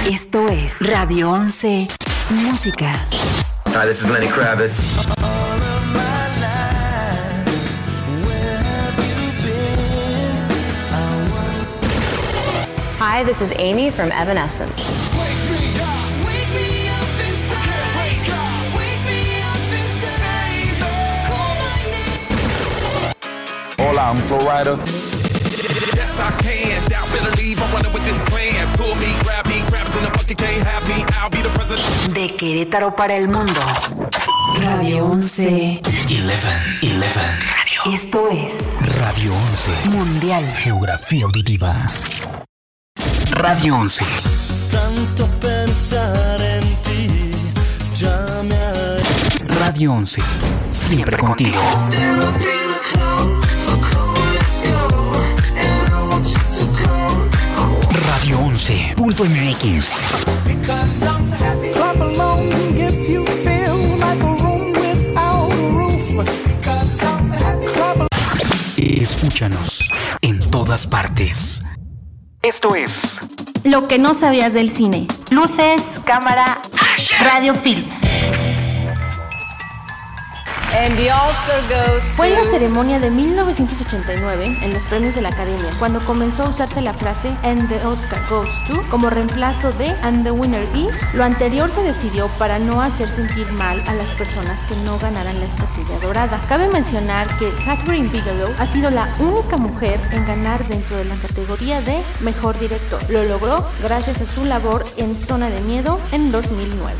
Esto es Radio 11. Música. Hi, this is Lenny Kravitz. Hi, this is Amy from Evanescence. Hola, I'm Flo Rida. Yes, I can. Doubt, better leave. I'm running with this plan. Pull me, grab me, grabs in the bucket, can't have me. I'll be the president. De Querétaro para el mundo. Radio 11. 11. 11. Radio. Esto es Radio 11. Mundial. Geografía Auditiva. Radio 11. Tanto pensar en ti, ya me ha Radio 11. Siempre contigo. 11.mx. Escúchanos en todas partes. Esto es Lo que no sabías del cine. Luces, cámara, radio films. And the Oscar goes Fue en la ceremonia de 1989 en los premios de la Academia cuando comenzó a usarse la frase And the Oscar goes to como reemplazo de And the winner is. Lo anterior se decidió para no hacer sentir mal a las personas que no ganaran la estatuilla dorada. Cabe mencionar que Catherine Bigelow ha sido la única mujer en ganar dentro de la categoría de Mejor Director. Lo logró gracias a su labor en Zona de Miedo en 2009.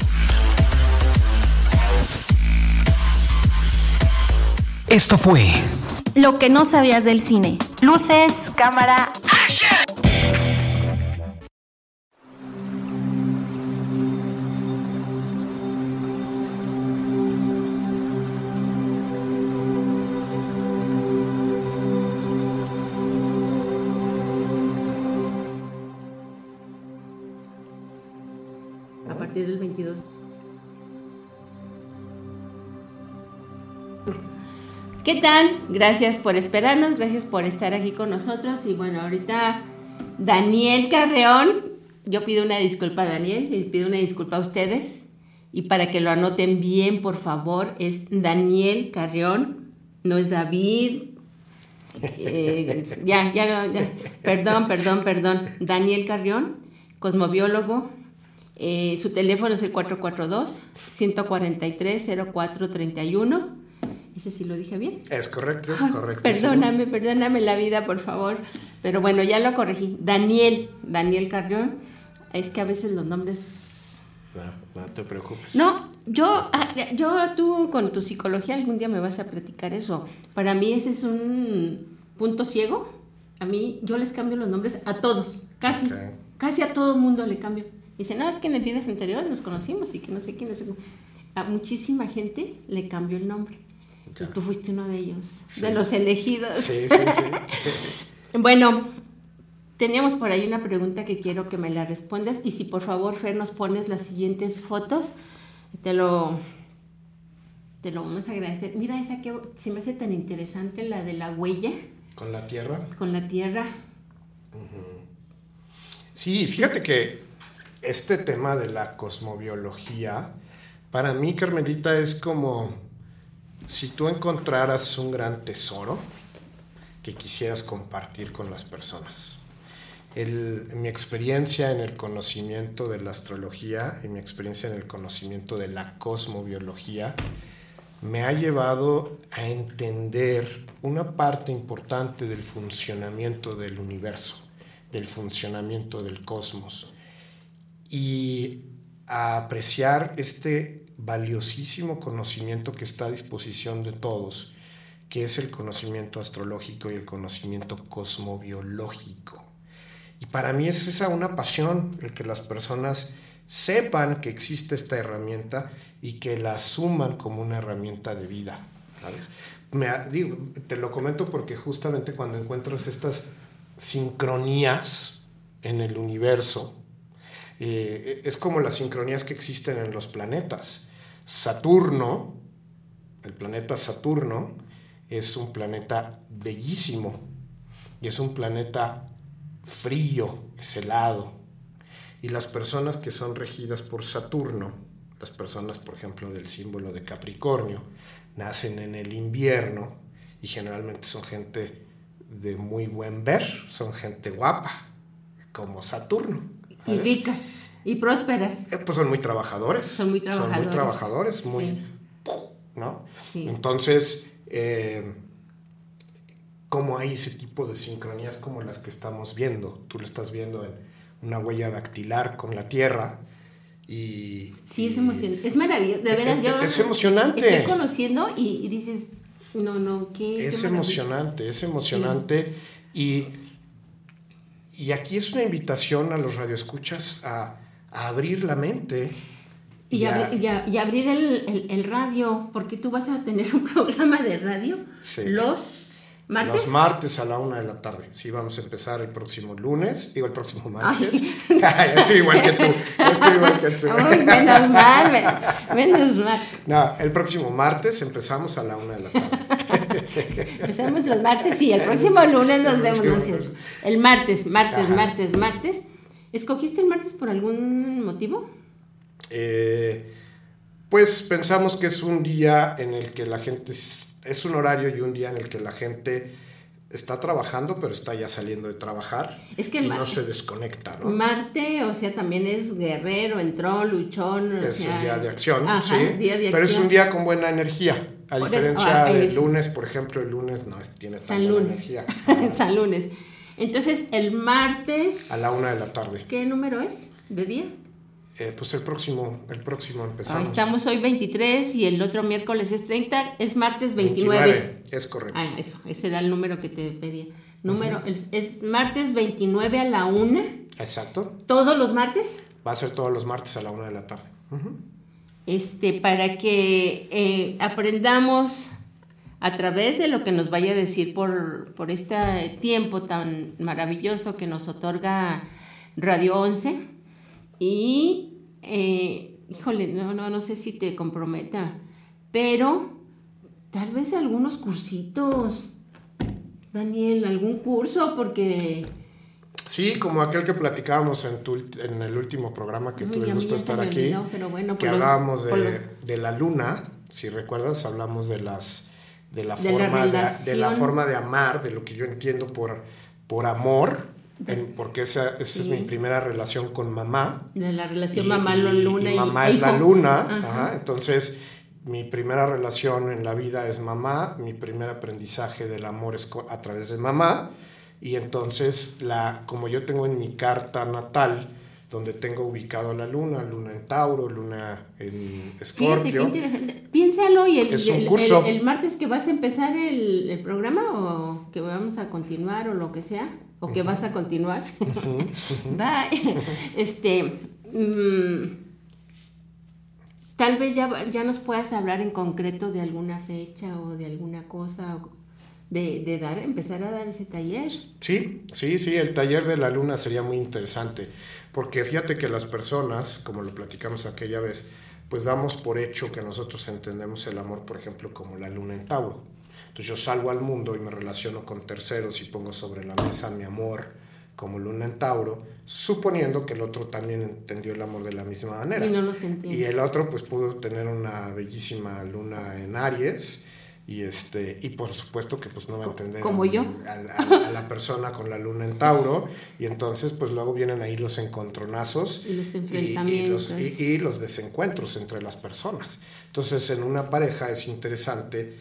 Esto fue Lo que no sabías del cine. Luces, cámara, A ¿Qué tal? Gracias por esperarnos, gracias por estar aquí con nosotros. Y bueno, ahorita Daniel Carreón, yo pido una disculpa a Daniel y pido una disculpa a ustedes. Y para que lo anoten bien, por favor, es Daniel Carreón, no es David. Eh, ya, ya, ya, perdón, perdón, perdón. Daniel Carrión, cosmobiólogo. Eh, su teléfono es el 442-143-0431. Ese sí lo dije bien. Es correcto, correcto. Perdóname, perdóname la vida, por favor. Pero bueno, ya lo corregí. Daniel, Daniel Carrión. Es que a veces los nombres... No, no te preocupes. No, yo, ah, yo, tú con tu psicología algún día me vas a platicar eso. Para mí ese es un punto ciego. A mí, yo les cambio los nombres a todos, casi. Casi a todo mundo le cambio. Dice, no, es que en las vidas anteriores nos conocimos y que no sé qué, no sé. A muchísima gente le cambio el nombre. Y tú fuiste uno de ellos, de los elegidos. Sí, sí, sí. (laughs) Bueno, teníamos por ahí una pregunta que quiero que me la respondas y si por favor Fer nos pones las siguientes fotos, te lo te lo vamos a agradecer. Mira esa que se me hace tan interesante la de la huella Con la tierra. con la tierra. Sí, fíjate que este tema de la cosmobiología, para mí, Carmelita, es como si tú encontraras un gran tesoro que quisieras compartir con las personas. Mi experiencia en el conocimiento de la astrología y mi experiencia en el conocimiento de la cosmobiología me ha llevado a entender una parte importante del funcionamiento del universo, del funcionamiento del cosmos y a apreciar este valiosísimo conocimiento que está a disposición de todos, que es el conocimiento astrológico y el conocimiento cosmobiológico. Y para mí es esa una pasión, el que las personas sepan que existe esta herramienta y que la asuman como una herramienta de vida. Me, digo, te lo comento porque justamente cuando encuentras estas sincronías en el universo, eh, es como las sincronías que existen en los planetas. Saturno, el planeta Saturno, es un planeta bellísimo y es un planeta frío, es helado. Y las personas que son regidas por Saturno, las personas, por ejemplo, del símbolo de Capricornio, nacen en el invierno y generalmente son gente de muy buen ver, son gente guapa, como Saturno. Y ricas y prósperas. Eh, Pues son muy trabajadores. Son muy Son muy trabajadores. trabajadores, muy... Sí. ¿no? Sí. Entonces, eh, ¿cómo hay ese tipo de sincronías como las que estamos viendo? Tú lo estás viendo en una huella dactilar con la Tierra y... Sí, es emocionante. Es maravilloso. De veras, yo. Es emocionante. Estoy conociendo y, y dices, no, no, qué. qué Es maravilla. emocionante, es emocionante y, y aquí es una invitación a los radioescuchas a, a abrir la mente. Y, a- abri- y a- y abrir el, el- el radio, porque tú vas a tener (laughs) un programa de radio Sí. los martes. Los martes a la una de la tarde. Sí, vamos a empezar el próximo lunes, digo el próximo martes. (laughs) (laughs) Estoy igual que tú. Estoy igual que tú. Ay, menos mal, men- menos mal. No, el próximo martes empezamos a la una de la tarde. Empezamos los martes y el próximo lunes nos vemos. El martes, martes, Ajá. martes, martes. ¿Escogiste el martes por algún motivo? Eh, pues pensamos que es un día en el que la gente, es, un horario y un día en el que la gente está trabajando, pero está ya saliendo de trabajar Es que y ma- no se desconecta, ¿no? Marte, o sea, también es guerrero, entrón, luchón. o Es sea, un día de acción, ajá, sí, día de pero es un día con buena energía. A diferencia ah, del es- lunes, por ejemplo, el lunes no tiene tan San lunes. energía. (laughs) San lunes. Entonces, el martes. A la una de la tarde. ¿Qué número es? ¿De día? Eh, pues el próximo, el próximo empezamos. Estamos hoy 23 y el otro miércoles es 30, es martes 29. 29, es correcto. Ah, eso, ese era el número que te pedía. Número, es, es martes 29 a la 1, Exacto. todos los martes, Va a ser todos los martes a la una de la tarde. Ujú. Este, para que eh, aprendamos a través de lo que nos vaya a decir por, por este tiempo tan maravilloso que nos otorga Radio 11. Y, eh, híjole, no, no, no sé si te comprometa, pero tal vez algunos cursitos, Daniel, algún curso, porque... Sí, como aquel que platicábamos en, tu, en el último programa que Ay, tuve gusto estar aquí, olvidó, pero bueno, que lo- hablábamos de, de la luna, si recuerdas, hablamos de las de la De la forma de, de la forma de amar, de lo que yo entiendo por, por amor, en- porque esa, esa es mi primera relación con mamá. De la relación mamá-luna y, y mamá (laughs) es la luna, Ajá. ajá, entonces mi primera relación en la vida es mamá, mi primer aprendizaje del amor es a través de mamá y entonces la como yo tengo en mi carta natal donde tengo ubicado a la luna, luna en Tauro, luna en Escorpio. Piénsalo y el, Es un el- curso. el- el martes que vas a empezar el, el programa o que vamos a continuar o lo que sea, o que vas a continuar. Bye. Este, mm, tal vez ya, ya nos puedas hablar en concreto de alguna fecha o de alguna cosa, o de, de dar, empezar a dar ese taller. Sí, sí, sí, el taller de la luna sería muy interesante, porque fíjate que las personas, como lo platicamos aquella vez, pues damos por hecho que nosotros entendemos el amor, por ejemplo, como la luna en Tauro. Entonces yo salgo al mundo y me relaciono con terceros y pongo sobre la mesa mi amor como luna en Tauro, suponiendo que el otro también entendió el amor de la misma manera. Y no los entiende. Y el otro pues pudo tener una bellísima luna en Aries y este y por supuesto que pues no va a entender como a, yo. a la- a la persona con la luna en Tauro y entonces pues luego vienen ahí los encontronazos Y los y- y, enfrentamientos. los, y los desencuentros entre las personas. Entonces, en una pareja es interesante.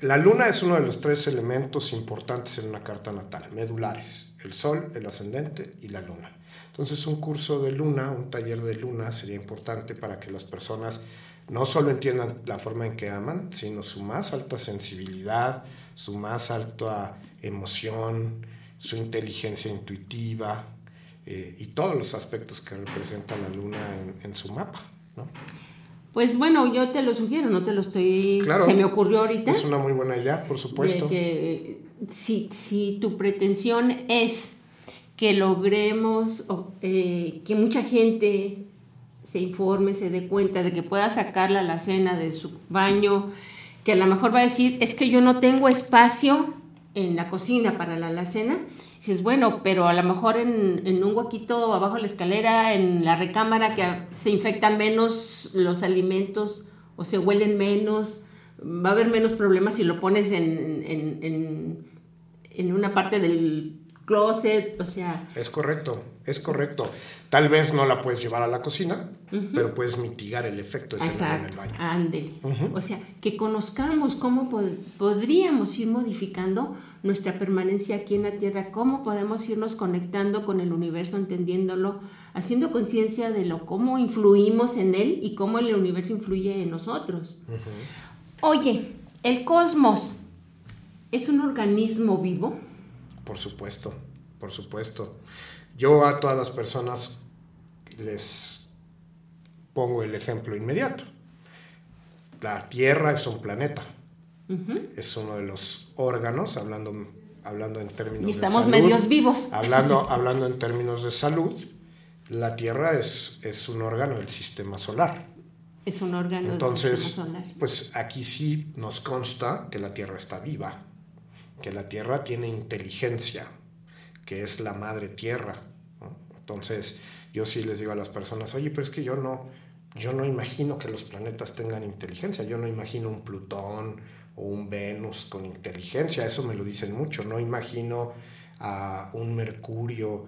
La luna es uno de los tres elementos importantes en una carta natal, medulares, el sol, el ascendente y la luna. Entonces, un curso de luna, un taller de luna sería importante para que las personas no solo entiendan la forma en que aman, sino su más alta sensibilidad, su más alta emoción, su inteligencia intuitiva, eh, y todos los aspectos que representa la luna en, en su mapa. ¿no? Pues bueno, yo te lo sugiero, no te lo estoy... Claro, Se me ocurrió ahorita. Es una muy buena idea, por supuesto. de que si, si tu pretensión es que logremos eh, que mucha gente se informe, se dé cuenta de que pueda sacarla a la cena de su baño, que a lo mejor va a decir, es que yo no tengo espacio en la cocina para la alacena. Dices, bueno, pero a lo mejor en, en un huequito abajo de la escalera, en la recámara, que se infectan menos los alimentos o se huelen menos, va a haber menos problemas si lo pones en, en, en una parte del closet, o sea, Es correcto, es correcto. Tal vez no la puedes llevar a la cocina, pero puedes mitigar el efecto de tenerla en el baño. O sea, que conozcamos cómo pod- podríamos ir modificando nuestra permanencia aquí en la Tierra, cómo podemos irnos conectando con el universo, entendiéndolo, haciendo conciencia de lo cómo influimos en él y cómo el universo influye en nosotros. Oye, el cosmos es un organismo vivo. Por supuesto, por supuesto. Yo a todas las personas les pongo el ejemplo inmediato. La Tierra es un planeta. Es uno de los órganos, hablando, hablando en términos Y estamos de salud. medios vivos. Hablando, (laughs) hablando en términos de salud, la Tierra es, es un órgano del sistema solar. Es un órgano Entonces, del sistema solar. pues aquí sí nos consta que la Tierra está viva, que la Tierra tiene inteligencia, que es la madre Tierra. Entonces, yo sí les digo a las personas, oye, pero es que yo no, yo no imagino que los planetas tengan inteligencia, yo no imagino un Plutón o un Venus con inteligencia, eso me lo dicen mucho, no imagino a un Mercurio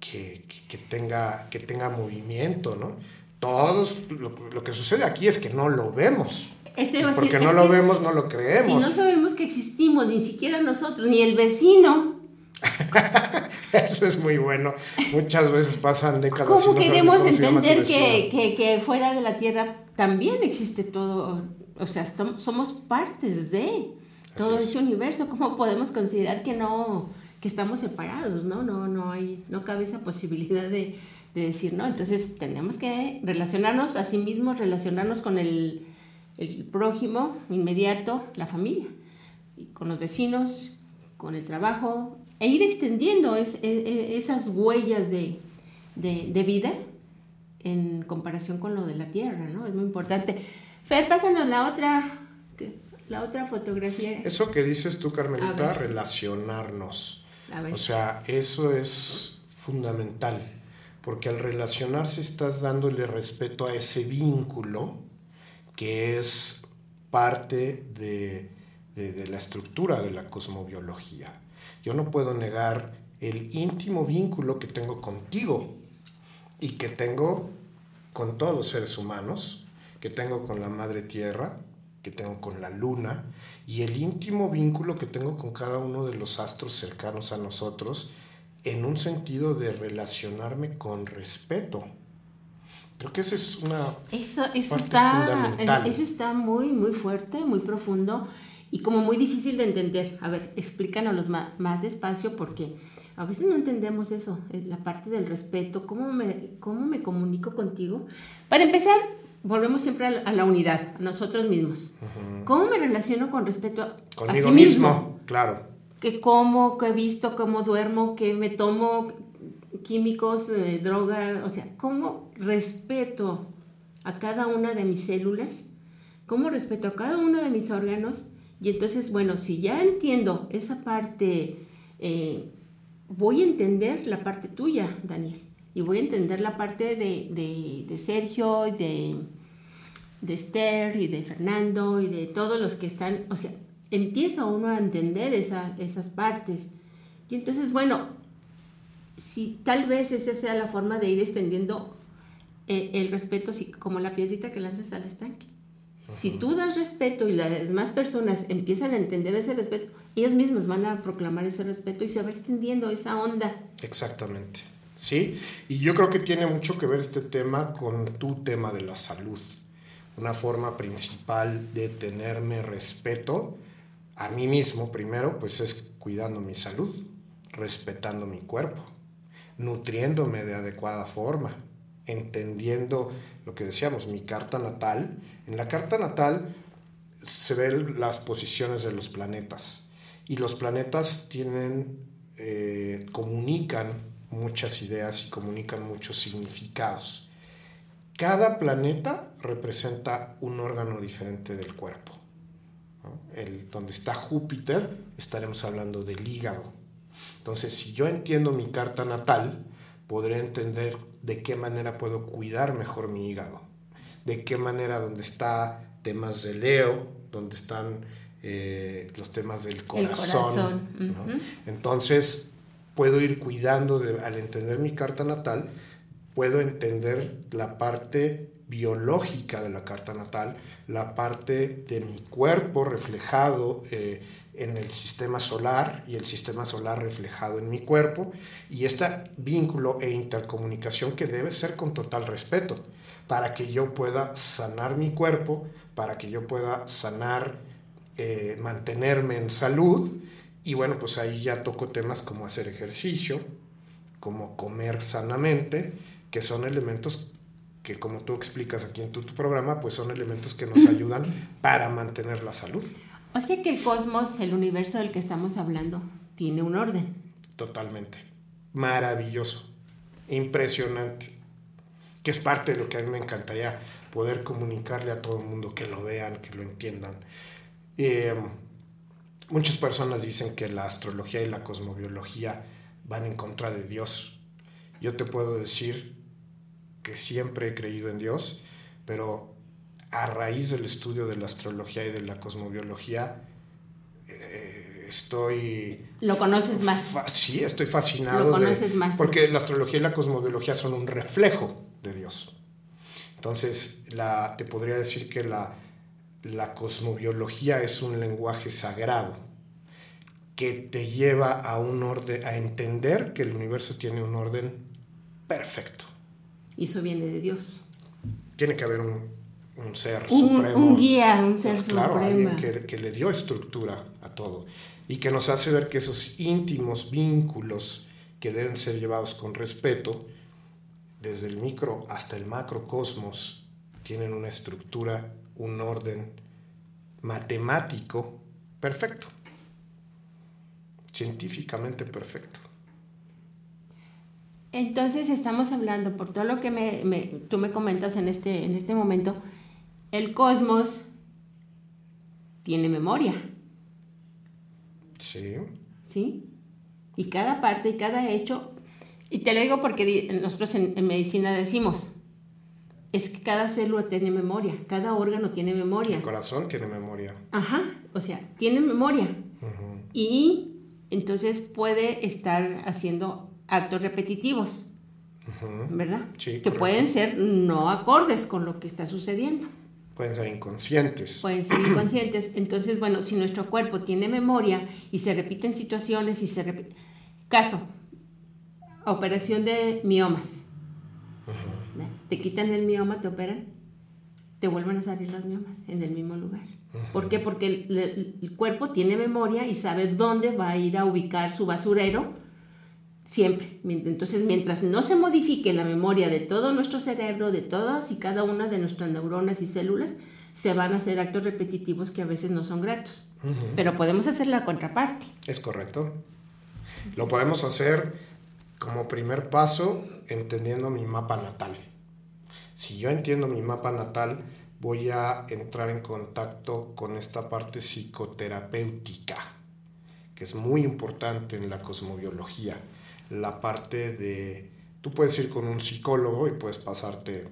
que- que tenga, que tenga movimiento, ¿no? Todos, lo, lo que sucede aquí es que no lo vemos. Este Y iba a porque decir, no lo vemos, no lo Si creemos. no sabemos que existimos, ni siquiera nosotros, ni el vecino, (laughs) Eso es muy bueno. Muchas veces pasan décadas ¿cómo no queremos entender que, que- que fuera de la Tierra también existe todo? O sea, somos partes de todo es. ese universo. ¿Cómo podemos considerar que no, que estamos separados? No, no, no hay, no cabe esa posibilidad de, de decir no. Entonces tenemos que relacionarnos a sí mismos, relacionarnos con el, el prójimo inmediato, la familia, y con los vecinos, con el trabajo, e ir extendiendo es- e- e- esas huellas de, de- de vida en comparación con lo de la Tierra, ¿no? Es muy importante. Fer, pásanos la otra, la otra fotografía. Eso que dices tú, Carmelita, relacionarnos. O sea, eso es fundamental, porque al relacionarse estás dándole respeto a ese vínculo que es parte de, de- de la estructura de la cosmobiología. Yo no puedo negar el íntimo vínculo que tengo contigo y que tengo con todos los seres humanos, que tengo con la Madre Tierra, que tengo con la Luna, y el íntimo vínculo que tengo con cada uno de los astros cercanos a nosotros, en un sentido de relacionarme con respeto. Creo que esa es una Eso, eso, parte está, fundamental. eso está muy, muy fuerte, muy profundo y como muy difícil de entender. A ver, explícanos más, más despacio porque a veces no entendemos eso, eh, la parte del respeto, cómo me, cómo me comunico contigo. Para empezar, volvemos siempre a la, a la unidad, a nosotros mismos. ¿Cómo me relaciono con respecto a, a Conmigo sí mismo, mismo? claro. ¿Qué como, qué visto, cómo duermo, qué me tomo, químicos, eh, droga? O sea, ¿cómo respeto a cada una de mis células? ¿Cómo respeto a cada uno de mis órganos? Y entonces, bueno, si ya entiendo esa parte, eh, voy a entender la parte tuya, Daniel. Y voy a entender la parte de, de- de Sergio, de, de Esther y de Fernando y de todos los que están, o sea, empieza uno a entender esa- esas partes. Y entonces, bueno, si tal vez esa sea la forma de ir extendiendo eh, el respeto, si- como la piedrita que lanzas al estanque. Si tú das respeto y las demás personas empiezan a entender ese respeto, ellas mismas van a proclamar ese respeto y se va extendiendo esa onda. Exactamente. ¿Sí? Y yo creo que tiene mucho que ver este tema con tu tema de la salud. Una forma principal de tenerme respeto a mí mismo primero, pues es cuidando mi salud, respetando mi cuerpo, nutriéndome de adecuada forma, entendiendo lo que decíamos, mi carta natal. En la carta natal se ven las posiciones de los planetas y los planetas tienen, eh, comunican muchas ideas y comunican muchos significados. Cada planeta representa un órgano diferente del cuerpo. Donde está Júpiter, estaremos hablando del hígado. Entonces, si yo entiendo mi carta natal, podré entender de qué manera puedo cuidar mejor mi hígado. De qué manera donde está temas de Leo, donde están eh, los temas del corazón. corazón, ¿no? ujú. Entonces, puedo ir cuidando, de- al entender mi carta natal, puedo entender la parte biológica de la carta natal, la parte de mi cuerpo reflejado eh, en el sistema solar y el sistema solar reflejado en mi cuerpo, y este vínculo e intercomunicación que debe ser con total respeto, para que yo pueda sanar mi cuerpo, para que yo pueda sanar, eh, mantenerme en salud, y bueno, pues ahí ya toco temas como hacer ejercicio, como comer sanamente, que son elementos que como tú explicas aquí en tu, tu programa, pues son elementos que nos ayudan para mantener la salud. O sea que el cosmos, el universo del que estamos hablando, tiene un orden. Totalmente. Maravilloso. Impresionante. Que es parte de lo que a mí me encantaría poder comunicarle a todo el mundo, que lo vean, que lo entiendan. Eh, muchas personas dicen que la astrología y la cosmobiología van en contra de Dios. Yo te puedo decir que siempre he creído en Dios, pero a raíz del estudio de la astrología y de la cosmobiología, eh, estoy Lo conoces más. Sí, estoy fascinado. Lo de- conoces más. Porque la astrología y la cosmobiología son un reflejo de Dios. Entonces, la, te podría decir que la, la cosmobiología es un lenguaje sagrado que te lleva a un orden, a entender que el universo tiene un orden perfecto. Y eso viene de Dios. Tiene que haber un, un ser Un, supremo. un guía, un ser Claro, supremo. alguien que, que le dio estructura a todo y que nos hace ver que esos íntimos vínculos que deben ser llevados con respeto, desde el micro hasta el macrocosmos, tienen una estructura, un orden matemático perfecto, científicamente perfecto. Entonces estamos hablando, por todo lo que me, me- tú me comentas en este, en este momento, el cosmos tiene memoria, Sí, ¿sí? Y cada parte y cada hecho, y te lo digo porque nosotros en, en medicina decimos, es que cada célula tiene memoria, cada órgano tiene memoria. el corazón tiene memoria. Ajá, o sea, tiene memoria. Y entonces puede estar haciendo actos repetitivos, Ujú. ¿verdad? Sí, que correcto. pueden ser no acordes con lo que está sucediendo. Pueden ser inconscientes. Pueden ser inconscientes. Entonces, bueno, si nuestro cuerpo tiene memoria y se repiten situaciones y se repite... Caso, operación de miomas. ¿Ve? Te quitan el mioma, te operan, te vuelven a salir los miomas en el mismo lugar. ¿Por qué? Porque el, el- el cuerpo tiene memoria y sabe dónde va a ir a ubicar su basurero Siempre. Entonces, mientras no se modifique la memoria de todo nuestro cerebro, de todas y cada una de nuestras neuronas y células, se van a hacer actos repetitivos que a veces no son gratos. Pero podemos hacer la contraparte. Es correcto. Lo podemos hacer como primer paso entendiendo mi mapa natal. Si yo entiendo mi mapa natal, voy a entrar en contacto con esta parte psicoterapéutica, que es muy importante en la cosmobiología. La parte de, tú puedes ir con un psicólogo y puedes pasarte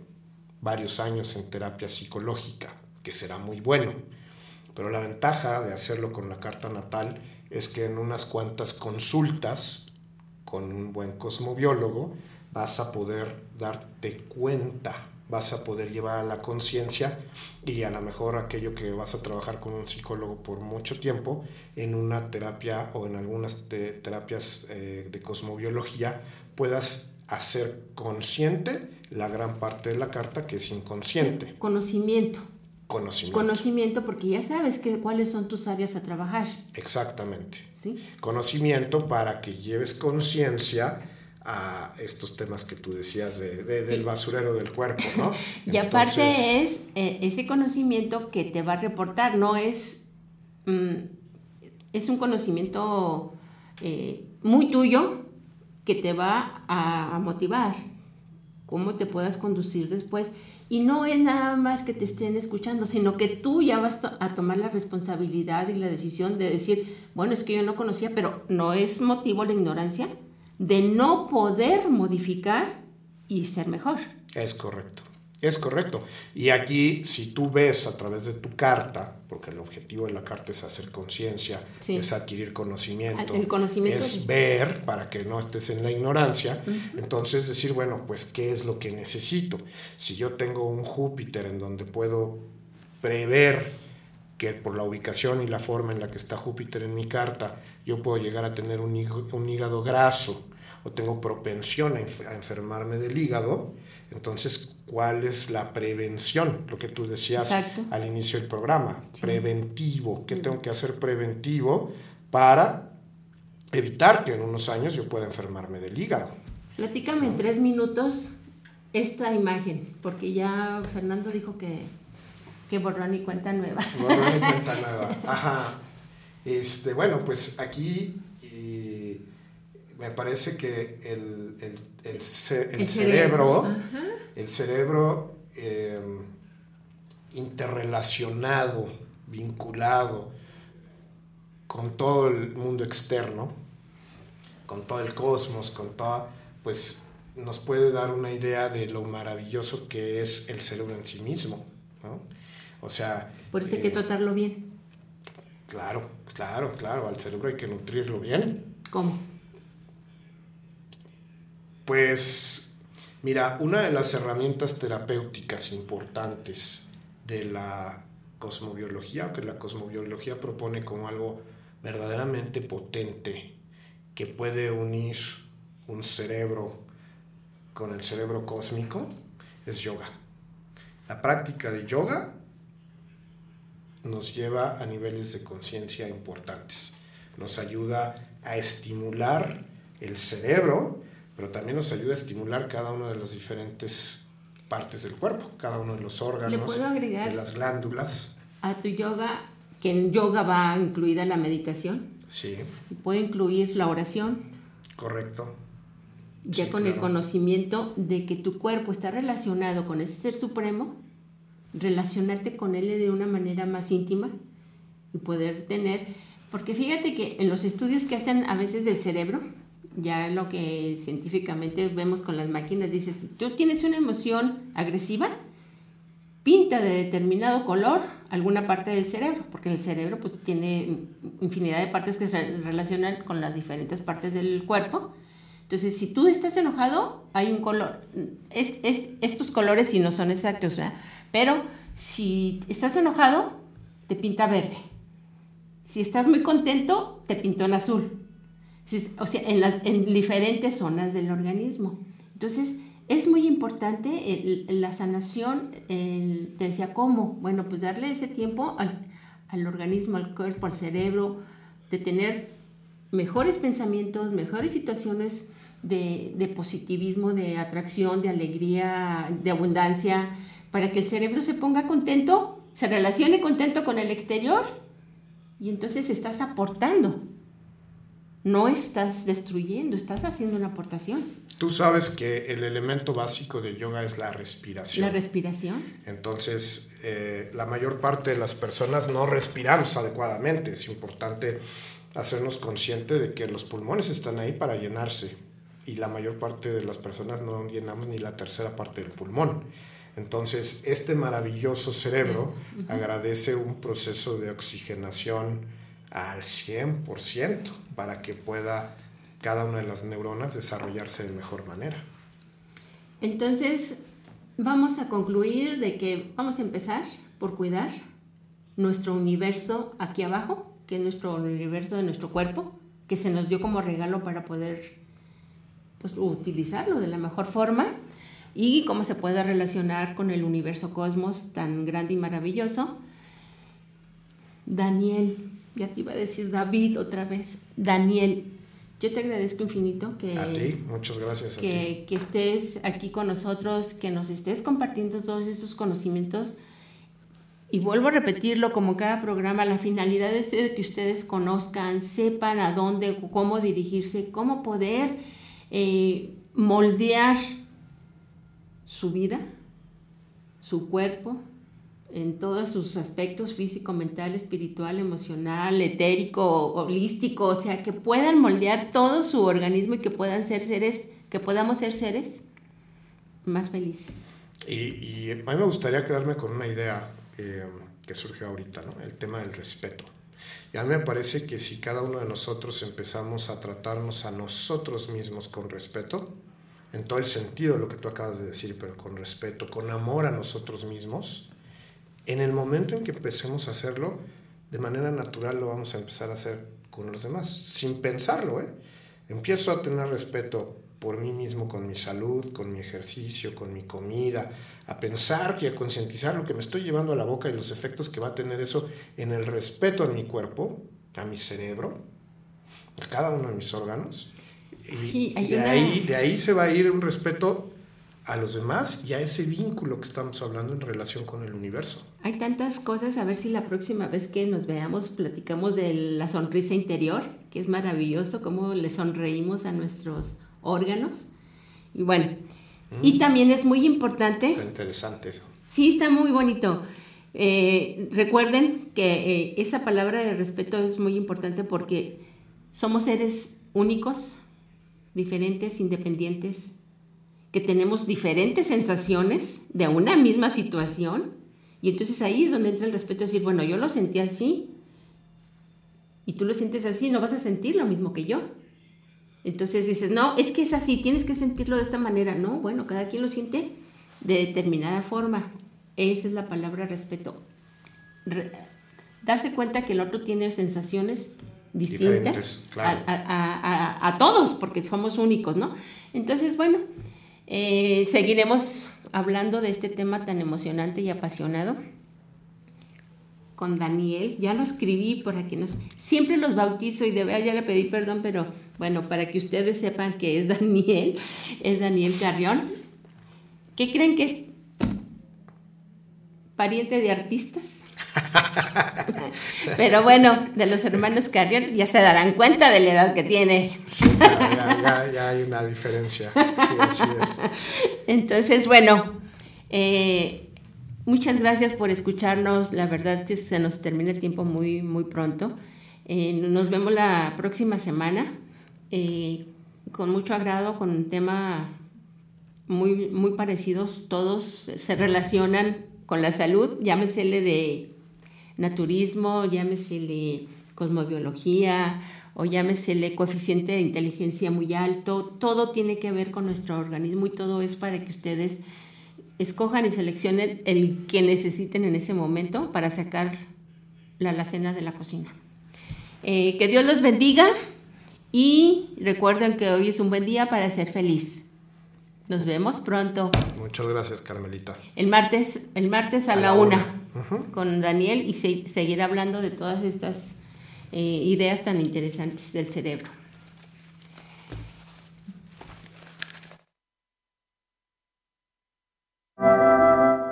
varios años en terapia psicológica, que será muy bueno. Pero la ventaja de hacerlo con la carta natal es que en unas cuantas consultas con un buen cosmobiólogo vas a poder darte cuenta, vas a poder llevar a la conciencia y a lo mejor aquello que vas a trabajar con un psicólogo por mucho tiempo en una terapia o en algunas te- terapias eh, de cosmobiología puedas hacer consciente la gran parte de la carta que es inconsciente. Conocimiento. Conocimiento. Conocimiento porque ya sabes que, cuáles son tus áreas a trabajar. Exactamente. ¿sí? Conocimiento para que lleves conciencia a estos temas que tú decías de, de- del basurero del cuerpo, ¿no? Y aparte es eh, ese conocimiento que te va a reportar, no es, mm, es un conocimiento eh, muy tuyo que te va a, a motivar, cómo te puedas conducir después. Y no es nada más que te estén escuchando, sino que tú ya vas to- a tomar la responsabilidad y la decisión de decir, bueno, es que yo no conocía, pero no es motivo la ignorancia de no poder modificar y ser mejor. Es correcto. Es correcto. Y aquí, si tú ves a través de tu carta, porque el objetivo de la carta es hacer conciencia, Sí. es adquirir conocimiento, El conocimiento es ver para que no estés en la ignorancia, entonces decir, bueno, pues, ¿qué es lo que necesito? Si yo tengo un Júpiter en donde puedo prever que por la ubicación y la forma en la que está Júpiter en mi carta, yo puedo llegar a tener un, híg- un hígado graso o tengo propensión a, enf- a enfermarme del hígado, entonces, ¿cuál es la prevención? Lo que tú decías Exacto. al inicio del programa, preventivo. ¿Qué tengo que hacer preventivo para evitar que en unos años yo pueda enfermarme del hígado? Platícame en tres minutos esta imagen, porque ya Fernando dijo que, que borrón y cuenta nueva. (laughs) Borrón y cuenta nueva. Ajá. Este, bueno, pues aquí eh, me parece que el, el- el ce- el cerebro, el cerebro eh, interrelacionado, vinculado con todo el mundo externo, con todo el cosmos, con toda, pues nos puede dar una idea de lo maravilloso que es el cerebro en sí mismo, ¿no? O sea, Por eso hay que eh, tratarlo bien. Claro, claro, claro, al cerebro hay que nutrirlo bien. ¿Cómo? Pues, mira, una de las herramientas terapéuticas importantes de la cosmobiología, o que la cosmobiología propone como algo verdaderamente potente, que puede unir un cerebro con el cerebro cósmico, es yoga. La práctica de yoga nos lleva a niveles de conciencia importantes. Nos ayuda a estimular el cerebro, pero también nos ayuda a estimular cada una de las diferentes partes del cuerpo, cada uno de los órganos, de las glándulas. A tu yoga, que en yoga va incluida la meditación, Sí, puede incluir la oración, correcto. ya Sí, con el conocimiento de que tu cuerpo está relacionado con ese ser supremo, relacionarte con él de una manera más íntima y poder tener, porque fíjate que en los estudios que hacen a veces del cerebro, ya lo que científicamente vemos con las máquinas, dices, si tú tienes una emoción agresiva, pinta de determinado color alguna parte del cerebro, porque el cerebro pues tiene infinidad de partes que se relacionan con las diferentes partes del cuerpo. Entonces, si tú estás enojado, hay un color. Es, es- estos colores sí no son exactos, ¿verdad? Pero si estás enojado, te pinta verde. Si estás muy contento, te pintó en azul. O sea, en, diferentes zonas del organismo. Entonces, es muy importante la sanación. te decía, ¿cómo? Bueno, pues darle ese tiempo al, al organismo, al cuerpo, al cerebro, de tener mejores pensamientos, mejores situaciones de positivismo, de atracción, de alegría, de abundancia, para que el cerebro se ponga contento, se relacione contento con el exterior y entonces estás aportando. No estás destruyendo, estás haciendo una aportación. Tú sabes que el elemento básico de yoga es la respiración. La respiración. Entonces, eh, la mayor parte de las personas no respiramos adecuadamente. Es importante hacernos consciente de que los pulmones están ahí para llenarse y la mayor parte de las personas no llenamos ni la tercera parte del pulmón. Entonces, este maravilloso cerebro agradece un proceso de oxigenación al 100% para que pueda cada una de las neuronas desarrollarse de mejor manera. Entonces, vamos a concluir de que vamos a empezar por cuidar nuestro universo aquí abajo, que es nuestro universo de nuestro cuerpo, que se nos dio como regalo para poder pues, utilizarlo de la mejor forma y cómo se puede relacionar con el universo cosmos tan grande y maravilloso. Daniel, ya te iba a decir David otra vez. Daniel, yo te agradezco infinito que, A ti, muchas gracias a ti. que, que estés aquí con nosotros, que nos estés compartiendo todos esos conocimientos. Y vuelvo a repetirlo como cada programa, la finalidad es que ustedes conozcan, sepan a dónde, cómo dirigirse, cómo poder eh, moldear su vida, su cuerpo, en todos sus aspectos físico, mental, espiritual, emocional, etérico, holístico, o sea, que puedan moldear todo su organismo y que puedan ser seres, que podamos ser seres más felices. Y, a mí me gustaría quedarme con una idea eh, que surgió ahorita, ¿no? el tema del respeto. Y a me parece que si cada uno de nosotros empezamos a tratarnos a nosotros mismos con respeto, en todo el sentido de lo que tú acabas de decir, pero con respeto, con amor a nosotros mismos, en el momento en que empecemos a hacerlo, de manera natural lo vamos a empezar a hacer con los demás, sin pensarlo. ¿eh? Empiezo a tener respeto por mí mismo, con mi salud, con mi ejercicio, con mi comida, a pensar y a concientizar lo que me estoy llevando a la boca y los efectos que va a tener eso en el respeto a mi cuerpo, a mi cerebro, a cada uno de mis órganos. Y, y de, ahí, de ahí se va a ir un respeto a los demás y a ese vínculo que estamos hablando en relación con el universo. Hay tantas cosas, a ver si la próxima vez que nos veamos platicamos de la sonrisa interior, que es maravilloso, cómo le sonreímos a nuestros órganos. Y bueno, y también es muy importante Está interesante eso. Sí, está muy bonito. Eh, recuerden que eh, esa palabra de respeto es muy importante porque somos seres únicos, diferentes, independientes, que tenemos diferentes sensaciones de una misma situación. Y entonces ahí es donde entra el respeto, decir, bueno, yo lo sentí así y tú lo sientes así, no vas a sentir lo mismo que yo. Entonces dices, no, es que es así, tienes que sentirlo de esta manera. No, bueno, cada quien lo siente de determinada forma. Esa es la palabra respeto. Re- darse cuenta que el otro tiene sensaciones distintas claro. a, a- a- a todos, porque somos únicos, ¿no? Entonces, bueno, eh, seguiremos hablando de este tema tan emocionante y apasionado con Daniel. Ya lo escribí para que nos... Siempre los bautizo y de verdad ya le pedí perdón, pero bueno, para que ustedes sepan que es (laughs) Daniel, es Daniel Carrión. ¿Qué creen que es? ¿Pariente de artistas? (laughs) pero bueno, de los hermanos Carrión ya se darán cuenta de la edad que tiene. Ya, ya- ya- ya hay una diferencia. Sí, así es. Entonces, bueno, eh, muchas gracias por escucharnos. La verdad que se nos termina el tiempo muy, muy pronto. Eh, nos vemos la próxima semana eh, con mucho agrado, con un tema muy, muy parecidos. Todos se relacionan con la salud, llámesele de naturismo, llámesele cosmobiología o llámesele coeficiente de inteligencia muy alto, todo tiene que ver con nuestro organismo y todo es para que ustedes escojan y seleccionen el que necesiten en ese momento para sacar la alacena de la cocina. Eh, que Dios los bendiga y recuerden que hoy es un buen día para ser feliz. Nos vemos pronto. Muchas gracias, Carmelita. El martes, el martes a, la, una, con Daniel y se, seguir hablando de todas estas eh, ideas tan interesantes del cerebro.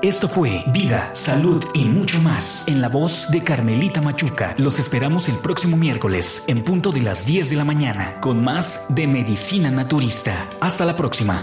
Esto fue Vida, Salud y mucho más en la voz de Carmelita Machuca. Los esperamos el próximo miércoles en punto de las 10 de la mañana con más de Medicina Naturista. Hasta la próxima.